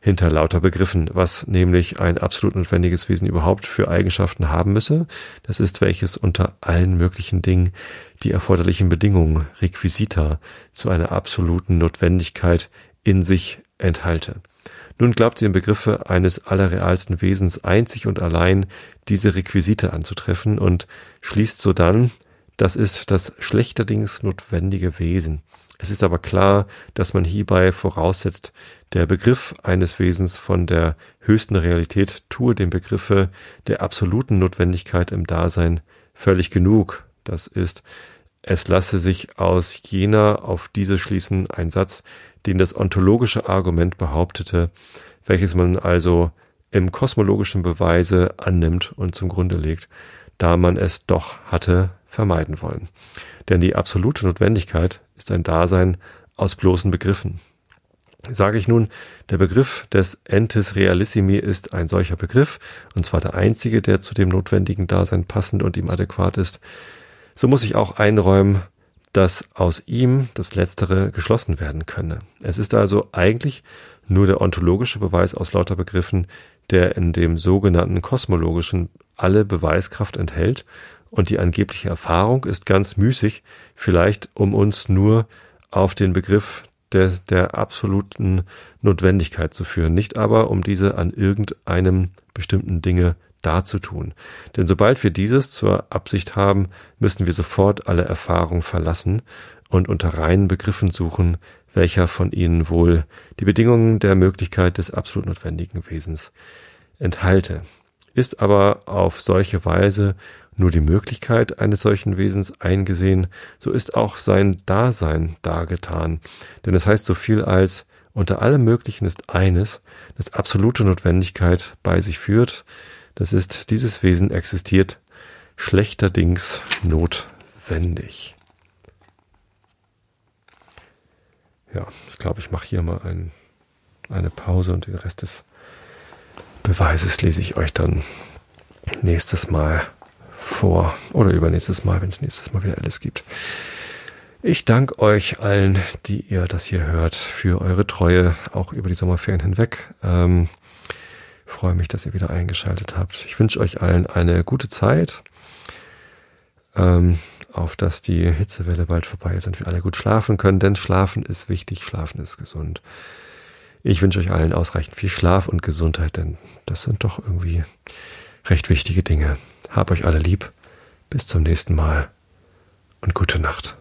hinter lauter Begriffen, was nämlich ein absolut notwendiges Wesen überhaupt für Eigenschaften haben müsse. Das ist welches unter allen möglichen Dingen die erforderlichen Bedingungen, Requisita, zu einer absoluten Notwendigkeit in sich enthalte. Nun glaubt sie im Begriffe eines allerrealsten Wesens einzig und allein diese Requisite anzutreffen und schließt sodann, das ist das schlechterdings notwendige Wesen. Es ist aber klar, dass man hierbei voraussetzt, der Begriff eines Wesens von der höchsten Realität tue dem Begriffe der absoluten Notwendigkeit im Dasein völlig genug. Das ist, es lasse sich aus jener auf diese schließen ein Satz, den das ontologische Argument behauptete, welches man also im kosmologischen Beweise annimmt und zum Grunde legt, da man es doch hatte vermeiden wollen. Denn die absolute Notwendigkeit ist ein Dasein aus bloßen Begriffen. Sage ich nun, der Begriff des Entis Realissimi ist ein solcher Begriff, und zwar der einzige, der zu dem notwendigen Dasein passend und ihm adäquat ist, so muss ich auch einräumen, dass aus ihm das Letztere geschlossen werden könne. Es ist also eigentlich nur der ontologische Beweis aus lauter Begriffen, der in dem sogenannten kosmologischen alle Beweiskraft enthält und die angebliche Erfahrung ist ganz müßig, vielleicht um uns nur auf den Begriff der, der absoluten Notwendigkeit zu führen, nicht aber um diese an irgendeinem bestimmten Dinge darzutun. Denn sobald wir dieses zur Absicht haben, müssen wir sofort alle Erfahrung verlassen und unter reinen Begriffen suchen, welcher von ihnen wohl die Bedingungen der Möglichkeit des absolut notwendigen Wesens enthalte. Ist aber auf solche Weise nur die Möglichkeit eines solchen Wesens eingesehen, so ist auch sein Dasein dargetan. Denn es heißt so viel als unter allem Möglichen ist eines, das absolute Notwendigkeit bei sich führt, das ist, dieses Wesen existiert schlechterdings notwendig. Ja, ich glaube, ich mache hier mal ein, eine Pause und den Rest des Beweises lese ich euch dann nächstes Mal vor oder übernächstes Mal, wenn es nächstes Mal wieder alles gibt. Ich danke euch allen, die ihr das hier hört, für eure Treue, auch über die Sommerferien hinweg. Ähm, freue mich, dass ihr wieder eingeschaltet habt. Ich wünsche euch allen eine gute Zeit, ähm, auf dass die Hitzewelle bald vorbei ist und wir alle gut schlafen können, denn Schlafen ist wichtig, Schlafen ist gesund. Ich wünsche euch allen ausreichend viel Schlaf und Gesundheit, denn das sind doch irgendwie recht wichtige Dinge. Hab euch alle lieb. Bis zum nächsten Mal und gute Nacht.